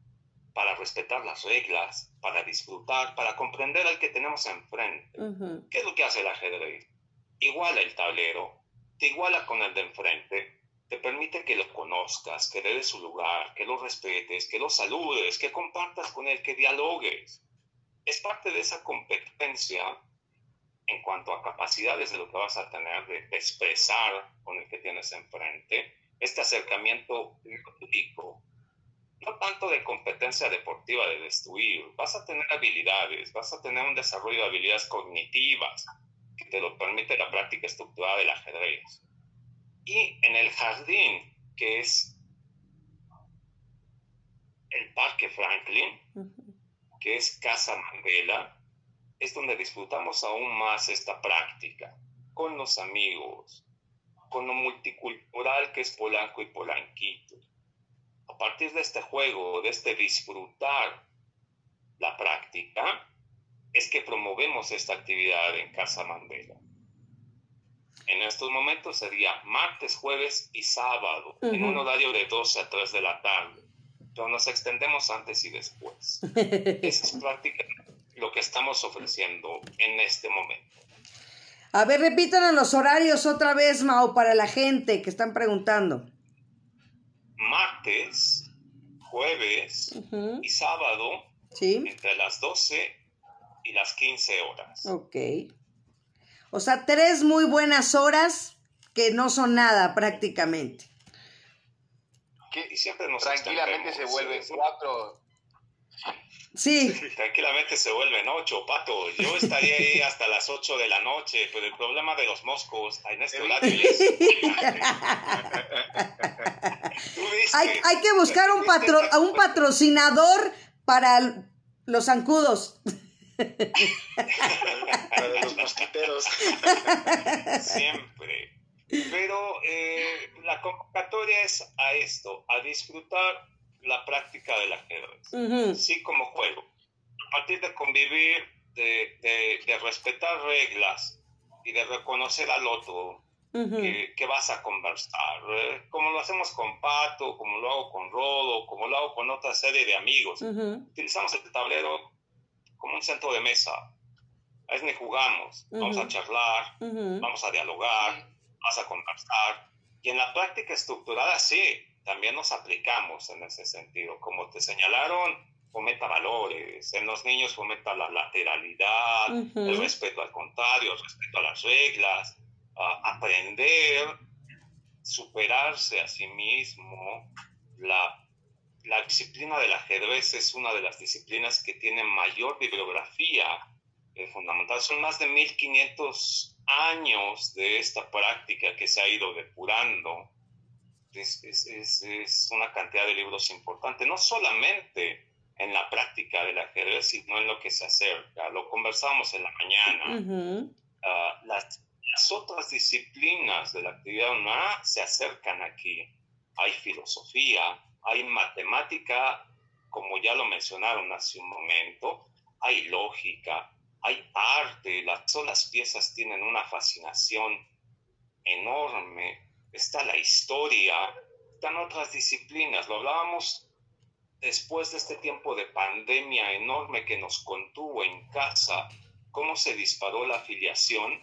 para respetar las reglas, para disfrutar, para comprender al que tenemos enfrente. ¿Qué es lo que hace el ajedrez? Iguala el tablero, te iguala con el de enfrente, te permite que lo conozcas, que le des su lugar, que lo respetes, que lo saludes, que compartas con él, que dialogues. Es parte de esa competencia en cuanto a capacidades de lo que vas a tener de expresar con el que tienes enfrente, este acercamiento lúdico, no tanto de competencia deportiva de destruir, vas a tener habilidades, vas a tener un desarrollo de habilidades cognitivas que te lo permite la práctica estructurada del ajedrez. Y en el jardín que es el Parque Franklin, que es Casa Mandela, es donde disfrutamos aún más esta práctica, con los amigos, con lo multicultural que es Polanco y Polanquito. A partir de este juego, de este disfrutar la práctica, es que promovemos esta actividad en Casa Mandela. En estos momentos sería martes, jueves y sábado, en un horario de 12 a 3 de la tarde. Pero nos extendemos antes y después. Esa es prácticamente lo que estamos ofreciendo en este momento. A ver, repítanos los horarios otra vez, Mao, para la gente que están preguntando. Martes, jueves y sábado, entre las 12 y las 15 horas. Ok. O sea, tres muy buenas horas que no son nada prácticamente. y siempre nos Tranquilamente se vuelven cuatro. Sí. Tranquilamente se vuelven ocho, Pato. Yo estaría ahí hasta las ocho de la noche, pero el problema de los moscos en este horario es... hay, hay, que buscar un, patro, a un patrocinador para los zancudos. Para los mosquiteros. Siempre. Pero eh, la convocatoria es a esto, a disfrutar la práctica del ajedrez, sí como juego. A partir de convivir, de, de, respetar reglas y de reconocer al otro que, vas a conversar, eh, como lo hacemos con Pato, como lo hago con Rodo, como lo hago con otra serie de amigos. Utilizamos el tablero como un centro de mesa. Es donde jugamos, vamos a charlar, vamos a dialogar, vamos a conversar. Y en la práctica estructurada sí, también nos aplicamos en ese sentido. Como te señalaron, fomenta valores. En los niños fomenta la lateralidad, el respeto al contrario, el respeto a las reglas, aprender, superarse a sí mismo, la la disciplina del ajedrez es una de las disciplinas que tiene mayor bibliografía eh, fundamental. Son más de 1500 años de esta práctica que se ha ido depurando. Es, es, una cantidad de libros importante, no solamente en la práctica del ajedrez, sino en lo que se acerca. Lo conversamos en la mañana. Ah, las, las otras disciplinas de la actividad humana se acercan aquí. Hay filosofía, hay matemática, como ya lo mencionaron hace un momento, hay lógica, hay arte, las solas piezas tienen una fascinación enorme, está la historia, están otras disciplinas, lo hablábamos después de este tiempo de pandemia enorme que nos contuvo en casa, cómo se disparó la afiliación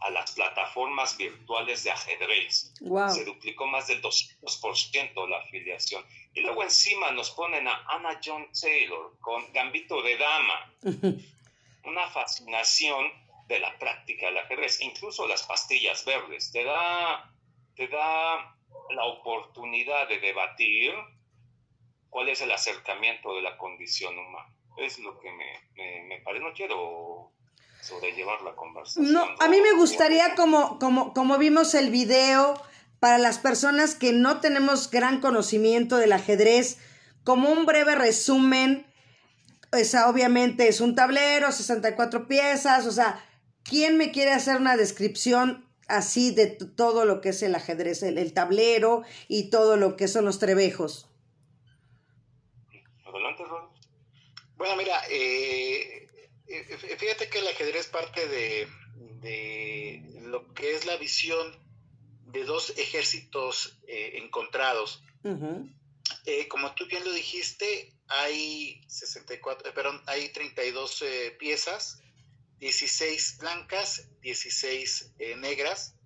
a las plataformas virtuales de ajedrez. Se duplicó más del 200% la afiliación. Y luego encima nos ponen a Anna John Taylor con Gambito de Dama. Una fascinación de la práctica del ajedrez. Incluso las pastillas verdes. Te da, te da la oportunidad de debatir cuál es el acercamiento de la condición humana. Es lo que me, me, parece. No quiero sobrellevar la conversación. No, a mí me gustaría, como, como, como vimos el video, para las personas que no tenemos gran conocimiento del ajedrez, como un breve resumen, esa obviamente es un tablero, 64 piezas, o sea, ¿quién me quiere hacer una descripción así de todo lo que es el ajedrez, el, tablero y todo lo que son los trebejos? Adelante, Bueno, mira, eh, eh, fíjate que el ajedrez parte de, lo que es la visión de dos ejércitos eh, encontrados. Eh, como tú bien lo dijiste, hay 64, perdón, hay 32 piezas, 16 blancas, 16 negras.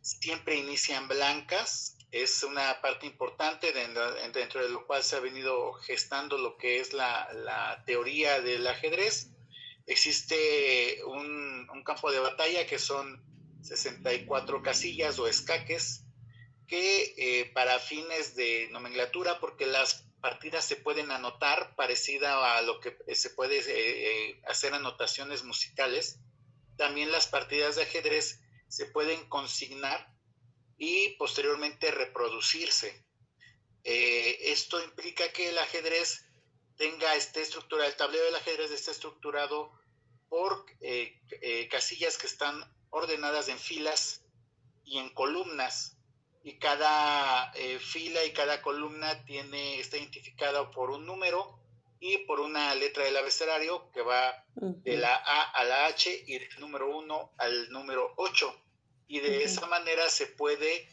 Siempre inician blancas, es una parte importante dentro, de lo cual se ha venido gestando lo que es la, la teoría del ajedrez existe un, campo de batalla que son 64 casillas o escaques que eh, para fines de nomenclatura, porque las partidas se pueden anotar parecida a lo que se puede eh, eh, hacer anotaciones musicales, también las partidas de ajedrez se pueden consignar y posteriormente reproducirse. Eh, esto implica que el ajedrez tenga este estructura, el tablero del ajedrez esté estructurado por eh, eh, casillas que están ordenadas en filas y en columnas y cada fila y cada columna tiene está identificada por un número y por una letra del abecedario que va de la A a la H y del número 1 al número 8 y de esa manera se puede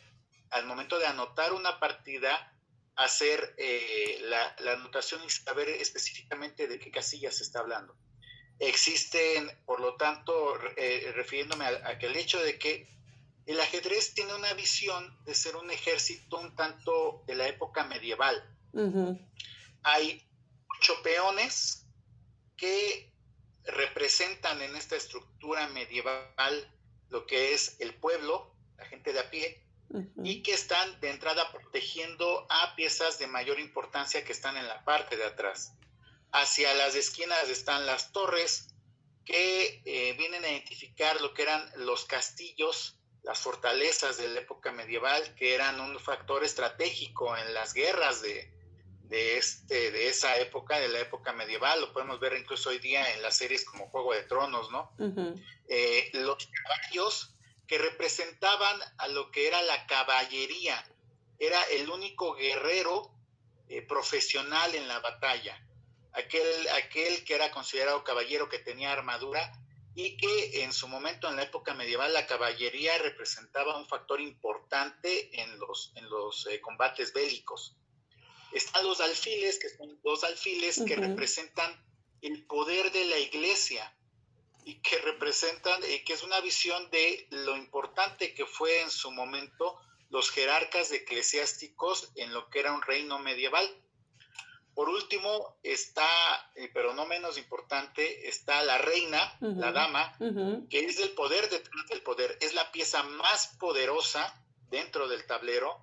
al momento de anotar una partida hacer eh, la, anotación y saber específicamente de qué casilla se está hablando. Existen, por lo tanto, eh, refiriéndome a, aquel el hecho de que el ajedrez tiene una visión de ser un ejército un tanto de la época medieval. Hay ocho peones que representan en esta estructura medieval lo que es el pueblo, la gente de a pie, y que están de entrada protegiendo a piezas de mayor importancia que están en la parte de atrás. Hacia las esquinas están las torres que eh, vienen a identificar lo que eran los castillos, las fortalezas de la época medieval, que eran un factor estratégico en las guerras de, de, este, de esa época, de la época medieval. Lo podemos ver incluso hoy día en las series como Juego de Tronos, ¿no? Eh, los caballos que representaban a lo que era la caballería. Era el único guerrero eh, profesional en la batalla. Aquel, aquel que era considerado caballero que tenía armadura y que en su momento, en la época medieval, la caballería representaba un factor importante en los, en los eh, combates bélicos. Están los alfiles, que son dos alfiles que representan el poder de la iglesia y que representan, eh, que es una visión de lo importante que fue en su momento los jerarcas eclesiásticos en lo que era un reino medieval. Por último está, eh, pero no menos importante, está la reina, la dama, que es el poder detrás del poder, es la pieza más poderosa dentro del tablero.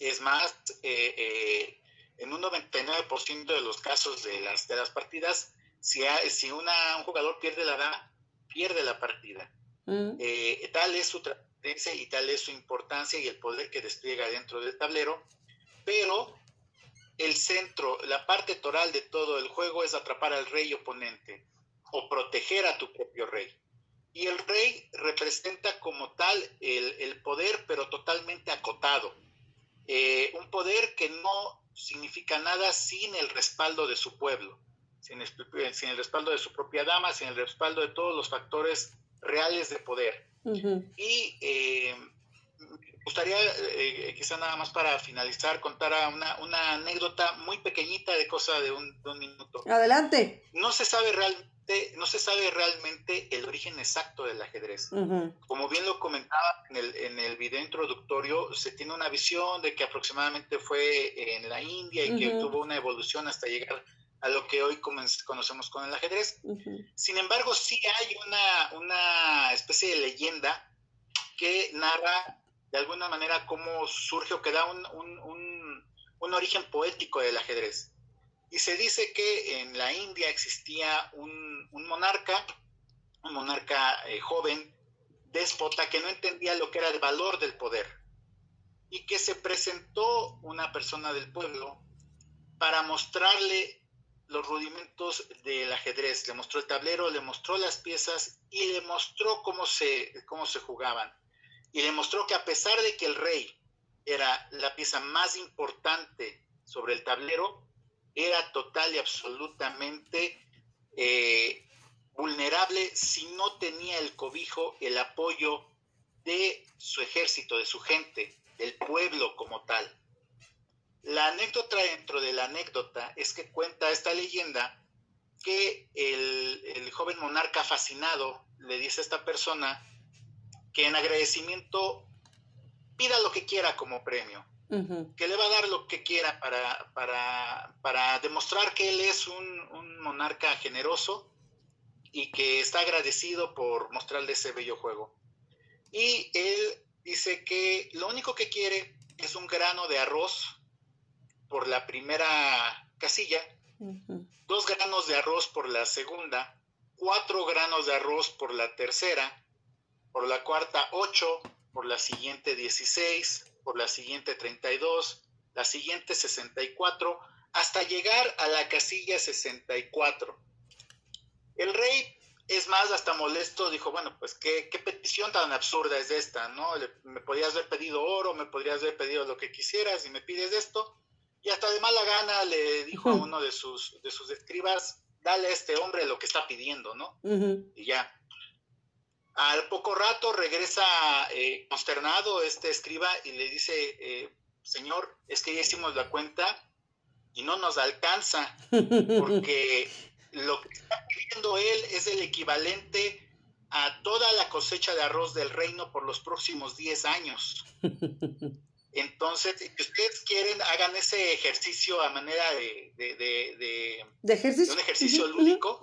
Es más, eh, en un 99% de los casos de las, de las partidas, si, si una, un jugador pierde la dama, pierde la partida. Mm. Eh, tal es su trascendencia y tal es su importancia y el poder que despliega dentro del tablero, pero el centro, la parte toral de todo el juego es atrapar al rey oponente o proteger a tu propio rey. Y el rey representa como tal el, poder, pero totalmente acotado. Eh, un poder que no significa nada sin el respaldo de su pueblo sin, el respaldo de su propia dama, sin el respaldo de todos los factores reales de poder. Y eh, gustaría, eh, quizá nada más para finalizar, contar una, una, anécdota muy pequeñita de cosa de un, minuto. Adelante. No se sabe realmente, no se sabe realmente el origen exacto del ajedrez. Como bien lo comentaba en el, en el video introductorio, se tiene una visión de que aproximadamente fue en la India y que tuvo una evolución hasta llegar a lo que hoy conocemos con el ajedrez. Sin embargo, sí hay una, una especie de leyenda que narra de alguna manera cómo surge o que da un, un, un, origen poético del ajedrez. Y se dice que en la India existía un, monarca, un monarca eh, joven, déspota, que no entendía lo que era el valor del poder. Y que se presentó una persona del pueblo para mostrarle los rudimentos del ajedrez, le mostró el tablero, le mostró las piezas y le mostró cómo se, cómo se jugaban. Y le mostró que a pesar de que el rey era la pieza más importante sobre el tablero, era total y absolutamente eh, vulnerable si no tenía el cobijo, el apoyo de su ejército, de su gente, del pueblo como tal. La anécdota dentro de la anécdota es que cuenta esta leyenda que el, joven monarca fascinado le dice a esta persona que en agradecimiento pida lo que quiera como premio, que le va a dar lo que quiera para, para, demostrar que él es un, un, monarca generoso y que está agradecido por mostrarle ese bello juego. Y él dice que lo único que quiere es un grano de arroz por la primera casilla, dos granos de arroz por la segunda, cuatro granos de arroz por la tercera, por la cuarta ocho, por la siguiente dieciséis, por la siguiente treinta y dos, la siguiente 64, hasta llegar a la casilla 64. El rey, es más, hasta molesto, dijo, bueno, pues qué, petición tan absurda es esta, ¿no? me podrías haber pedido oro, me podrías haber pedido lo que quisieras y me pides esto. Y hasta de mala gana le dijo a uno de sus, de sus escribas, dale a este hombre lo que está pidiendo, ¿no? Y ya. Al poco rato regresa eh, consternado este escriba y le dice, eh, señor, es que ya hicimos la cuenta y no nos alcanza, porque lo que está pidiendo él es el equivalente a toda la cosecha de arroz del reino por los próximos 10 años. Entonces, si ustedes quieren, hagan ese ejercicio a manera de, de, de, ejercicio? un ejercicio lúdico,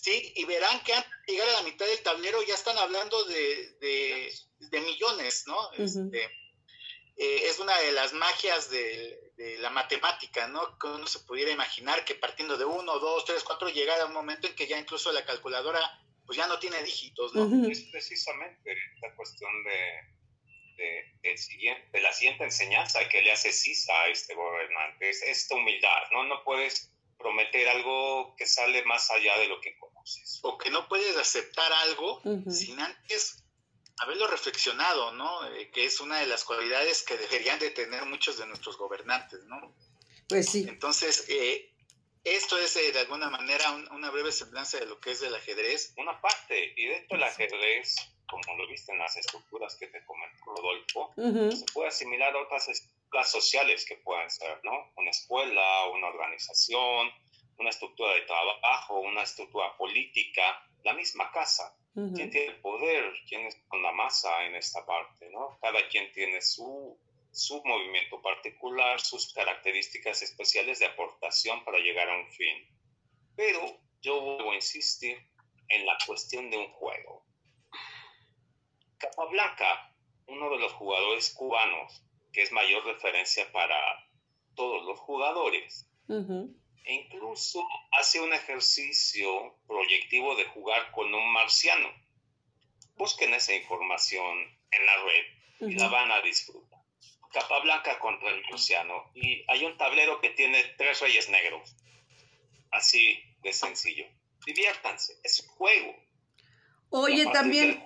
¿sí? Y verán que antes de llegar a la mitad del tablero ya están hablando de, millones, ¿no? Este, eh, es una de las magias de, la matemática, ¿no? Que uno se pudiera imaginar que partiendo de uno, dos, tres, cuatro, llegara un momento en que ya incluso la calculadora pues ya no tiene dígitos, ¿no? Es precisamente la cuestión de, de, la siguiente enseñanza que le hace Sisa a este gobernante, es esta humildad, ¿no? No puedes prometer algo que sale más allá de lo que conoces. O que no puedes aceptar algo sin antes haberlo reflexionado, ¿no? Eh, que es una de las cualidades que deberían de tener muchos de nuestros gobernantes, ¿no? Pues sí. Entonces, eh, esto es eh, de alguna manera una breve semblanza de lo que es el ajedrez. Una parte, y de esto el ajedrez, como lo viste en las estructuras que te comentó Rodolfo, se puede asimilar a otras estructuras sociales que pueden ser, ¿no? Una escuela, una organización, una estructura de trabajo, una estructura política, la misma casa quién tiene el poder, quién es con la masa en esta parte, ¿no? Cada quien tiene su, su movimiento particular, sus características especiales de aportación para llegar a un fin. Pero yo vuelvo a insistir en la cuestión de un juego. Capablanca, uno de los jugadores cubanos que es mayor referencia para todos los jugadores, e incluso hace un ejercicio proyectivo de jugar con un marciano. Busquen esa información en la red y la van a disfrutar. Capa blanca contra el marciano. Y hay un tablero que tiene tres reyes negros. Así de sencillo. Diviértanse, es un juego. Oye, también,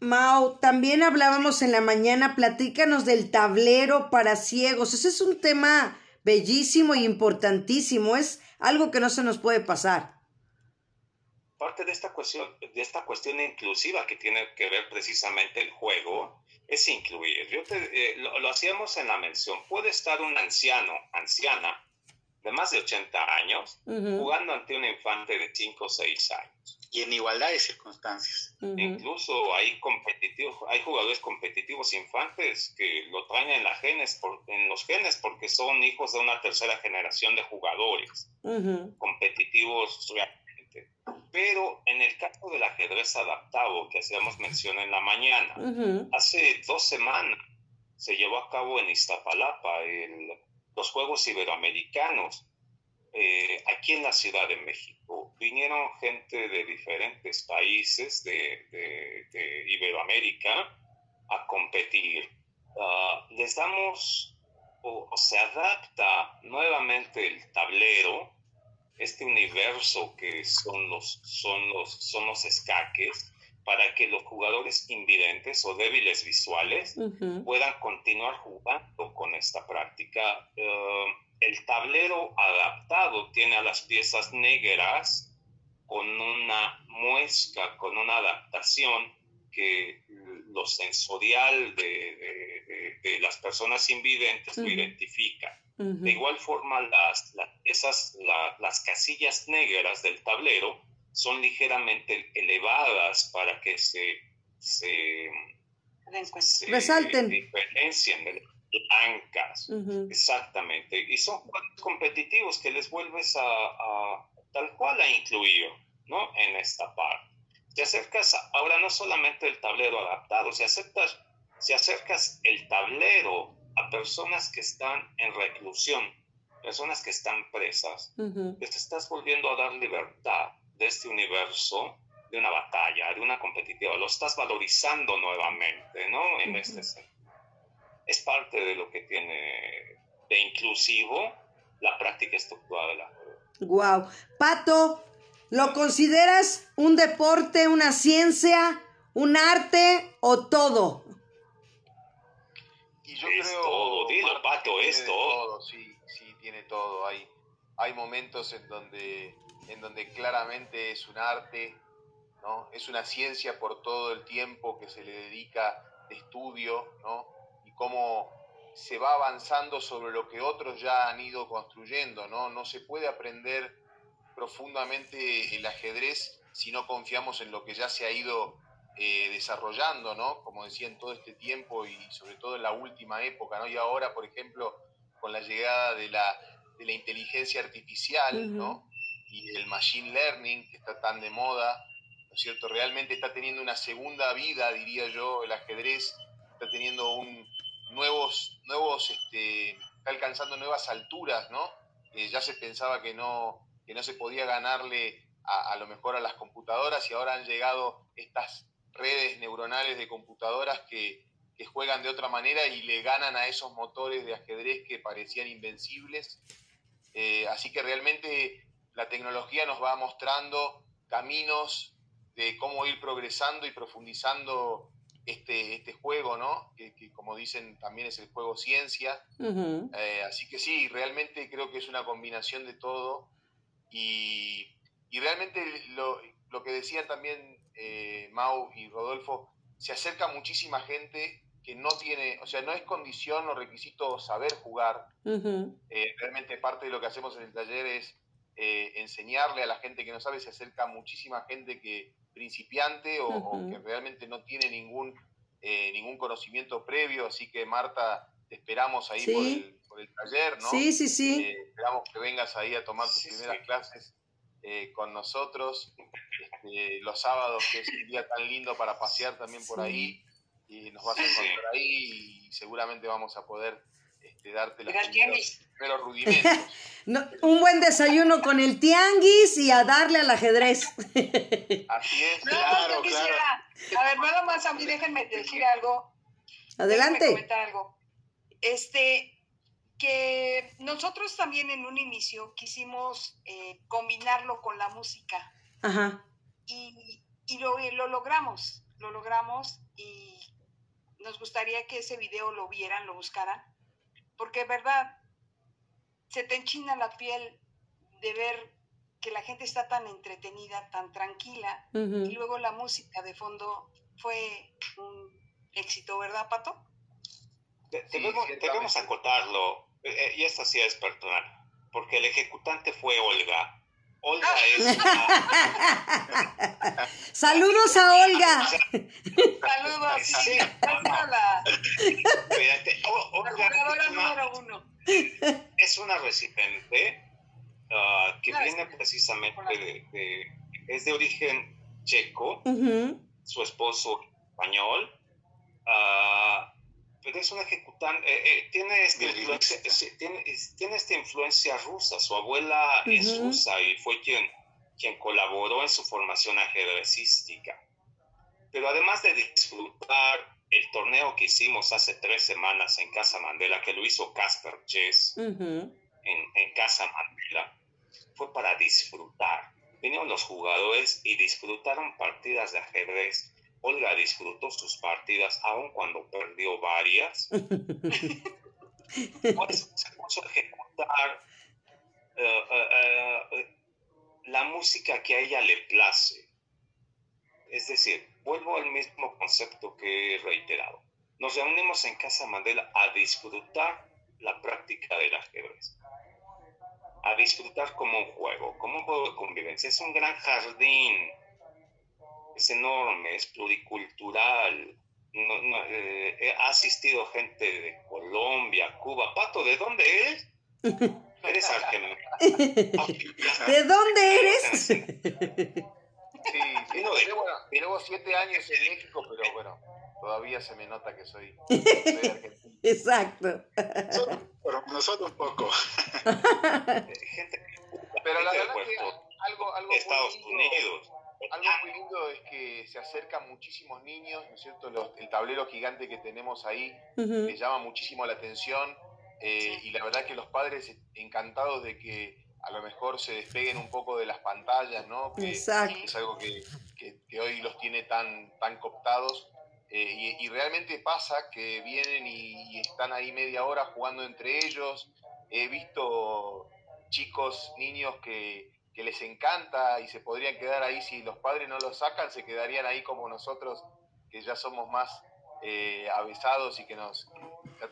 Mao, también hablábamos en la mañana, platícanos del tablero para ciegos. Ese es un tema bellísimo y importantísimo, es algo que no se nos puede pasar. Parte de esta cuestión, de esta cuestión inclusiva que tiene que ver precisamente el juego, es incluir. Yo eh, lo, hacíamos en la mención. Puede estar un anciano, anciana, de más de 80 años, jugando ante un infante de 5 o 6 años. Y en igualdad de circunstancias. Incluso hay competitivos, hay jugadores competitivos infantes que lo traen en, la genes en los genes porque son hijos de una tercera generación de jugadores competitivos realmente. Pero en el caso del ajedrez adaptado que hacíamos mención en la mañana, hace dos semanas se llevó a cabo en Iztapalapa el los Juegos Iberoamericanos eh, aquí en la Ciudad de México. Vinieron gente de diferentes países de, Iberoamérica a competir. Ah, les damos o, se adapta nuevamente el tablero, este universo que son los, son los, son los escaques, para que los jugadores invidentes o débiles visuales puedan continuar jugando con esta práctica. Eh, el tablero adaptado tiene a las piezas negras con una muesca, con una adaptación que lo sensorial de, las personas invidentes lo identifica. De igual forma, las, las, las casillas negras del tablero son ligeramente elevadas para que se, se, resalten. diferencien blancas. Exactamente. Y son juegos competitivos que les vuelves a, tal cual a incluir ¿no? en esta parte. Si acercas ahora no solamente el tablero adaptado, si, aceptas, si acercas el tablero a personas que están en reclusión, personas que están presas, les estás volviendo a dar libertad de este universo de una batalla, de una competitiva, lo estás valorizando nuevamente, ¿no? En este Es parte de lo que tiene de inclusivo la práctica estructurada del ajedrez. Wow. Pato, ¿lo consideras un deporte, una ciencia, un arte o todo? Y yo es creo, todo, dilo, Marta, Pato, es de todo. Sí, sí, tiene todo. Hay, hay momentos en donde, en donde claramente es un arte, ¿no? Es una ciencia por todo el tiempo que se le dedica de estudio, ¿no? Cómo se va avanzando sobre lo que otros ya han ido construyendo, ¿no? No se puede aprender profundamente el ajedrez si no confiamos en lo que ya se ha ido eh, desarrollando, ¿no? Como decía, en todo este tiempo y sobre todo en la última época, ¿no? Y ahora, por ejemplo, con la llegada de la, de la inteligencia artificial, ¿no? Y el machine learning, que está tan de moda, ¿no es cierto? Realmente está teniendo una segunda vida, diría yo, el ajedrez, está teniendo un, nuevos, nuevos, este, está alcanzando nuevas alturas, ¿no? Eh, ya se pensaba que no, que no se podía ganarle a, a lo mejor a las computadoras y ahora han llegado estas redes neuronales de computadoras que, que juegan de otra manera y le ganan a esos motores de ajedrez que parecían invencibles. Eh, así que realmente la tecnología nos va mostrando caminos de cómo ir progresando y profundizando este, este juego, ¿no? Que, que como dicen también es el juego ciencia. Eh, así que sí, realmente creo que es una combinación de todo y, y realmente lo, lo que decían también eh, Mau y Rodolfo, se acerca muchísima gente que no tiene, o sea, no es condición o requisito saber jugar. Eh, realmente parte de lo que hacemos en el taller es eh, enseñarle a la gente que no sabe, se acerca muchísima gente que principiante o, que realmente no tiene ningún, eh, ningún conocimiento previo, así que Marta, te esperamos ahí Sí. por, el, por el taller, ¿no? Sí, sí, sí. Eh, esperamos que vengas ahí a tomar tus Sí, primeras sí. clases eh, con nosotros. Este, los sábados, que es un día tan lindo para pasear también por Sí. ahí, y nos vas a encontrar ahí y seguramente vamos a poder este, darte al primeros, rudimentos. No, un buen desayuno con el tianguis y a darle al ajedrez. Así es. No, Claro, yo quisiera, a ver, nada más a mí déjenme decir algo. Déjenme Adelante. comentar algo. Este, que nosotros también en un inicio quisimos eh, combinarlo con la música Ajá. y, y lo, y lo logramos, lo logramos y nos gustaría que ese video lo vieran, lo buscaran, porque es verdad, se te enchina la piel de ver que la gente está tan entretenida, tan tranquila, y luego la música de fondo fue un éxito, ¿verdad, Pato? Sí, debemos, debemos acotarlo, eh, eh, y esto sí es personal, porque el ejecutante fue Olga. Olga es una- Saludos a Olga. Saludos, sí, la Olga es una- número uno. es una residente ah, que Claro, viene sí. precisamente de, de- es de origen checo, Ujú. su esposo español, ah, pero es un ejecutante, eh, eh, tiene, esta influencia, tiene, tiene esta influencia rusa, su abuela es rusa y fue quien, quien colaboró en su formación ajedrecística. Pero además de disfrutar el torneo que hicimos hace tres semanas en Casa Mandela, que lo hizo Casper Chess, en, en Casa Mandela fue para disfrutar. Vinieron los jugadores y disfrutaron partidas de ajedrez. Olga disfrutó sus partidas aun cuando perdió varias. Pues, se puso a ejecutar eh, eh, eh, la música que a ella le place. Es decir, vuelvo al mismo concepto que he reiterado. Nos reunimos en Casa Mandela a disfrutar la práctica del ajedrez. A disfrutar como un juego, como un juego de convivencia. Es un gran jardín. Es enorme, es pluricultural. No- no, eh, ha asistido gente de Colombia, Cuba. Pato, ¿de dónde eres? Eres argentino. ¿De dónde eres? Sí, sí. No, de- Llevo, llevo siete años en México, pero bueno, todavía se me nota que soy, soy argentino. Exacto. Pero nosotros un poco. Eh, gente Pero la verdad que Puerto- algo, algo de Estados Unidos. Algo muy lindo es que se acercan muchísimos niños, ¿no es cierto? Los- el tablero gigante que tenemos ahí Ujú. les llama muchísimo la atención eh, y la verdad que los padres encantados de que a lo mejor se despeguen un poco de las pantallas, ¿no? Que es algo que, que, hoy los tiene tan, tan cooptados. Eh, y, realmente pasa que vienen y, están ahí media hora jugando entre ellos. He visto chicos, niños que, que les encanta y se podrían quedar ahí si los padres no los sacan, se quedarían ahí como nosotros, que ya somos más eh, avesados y que nos,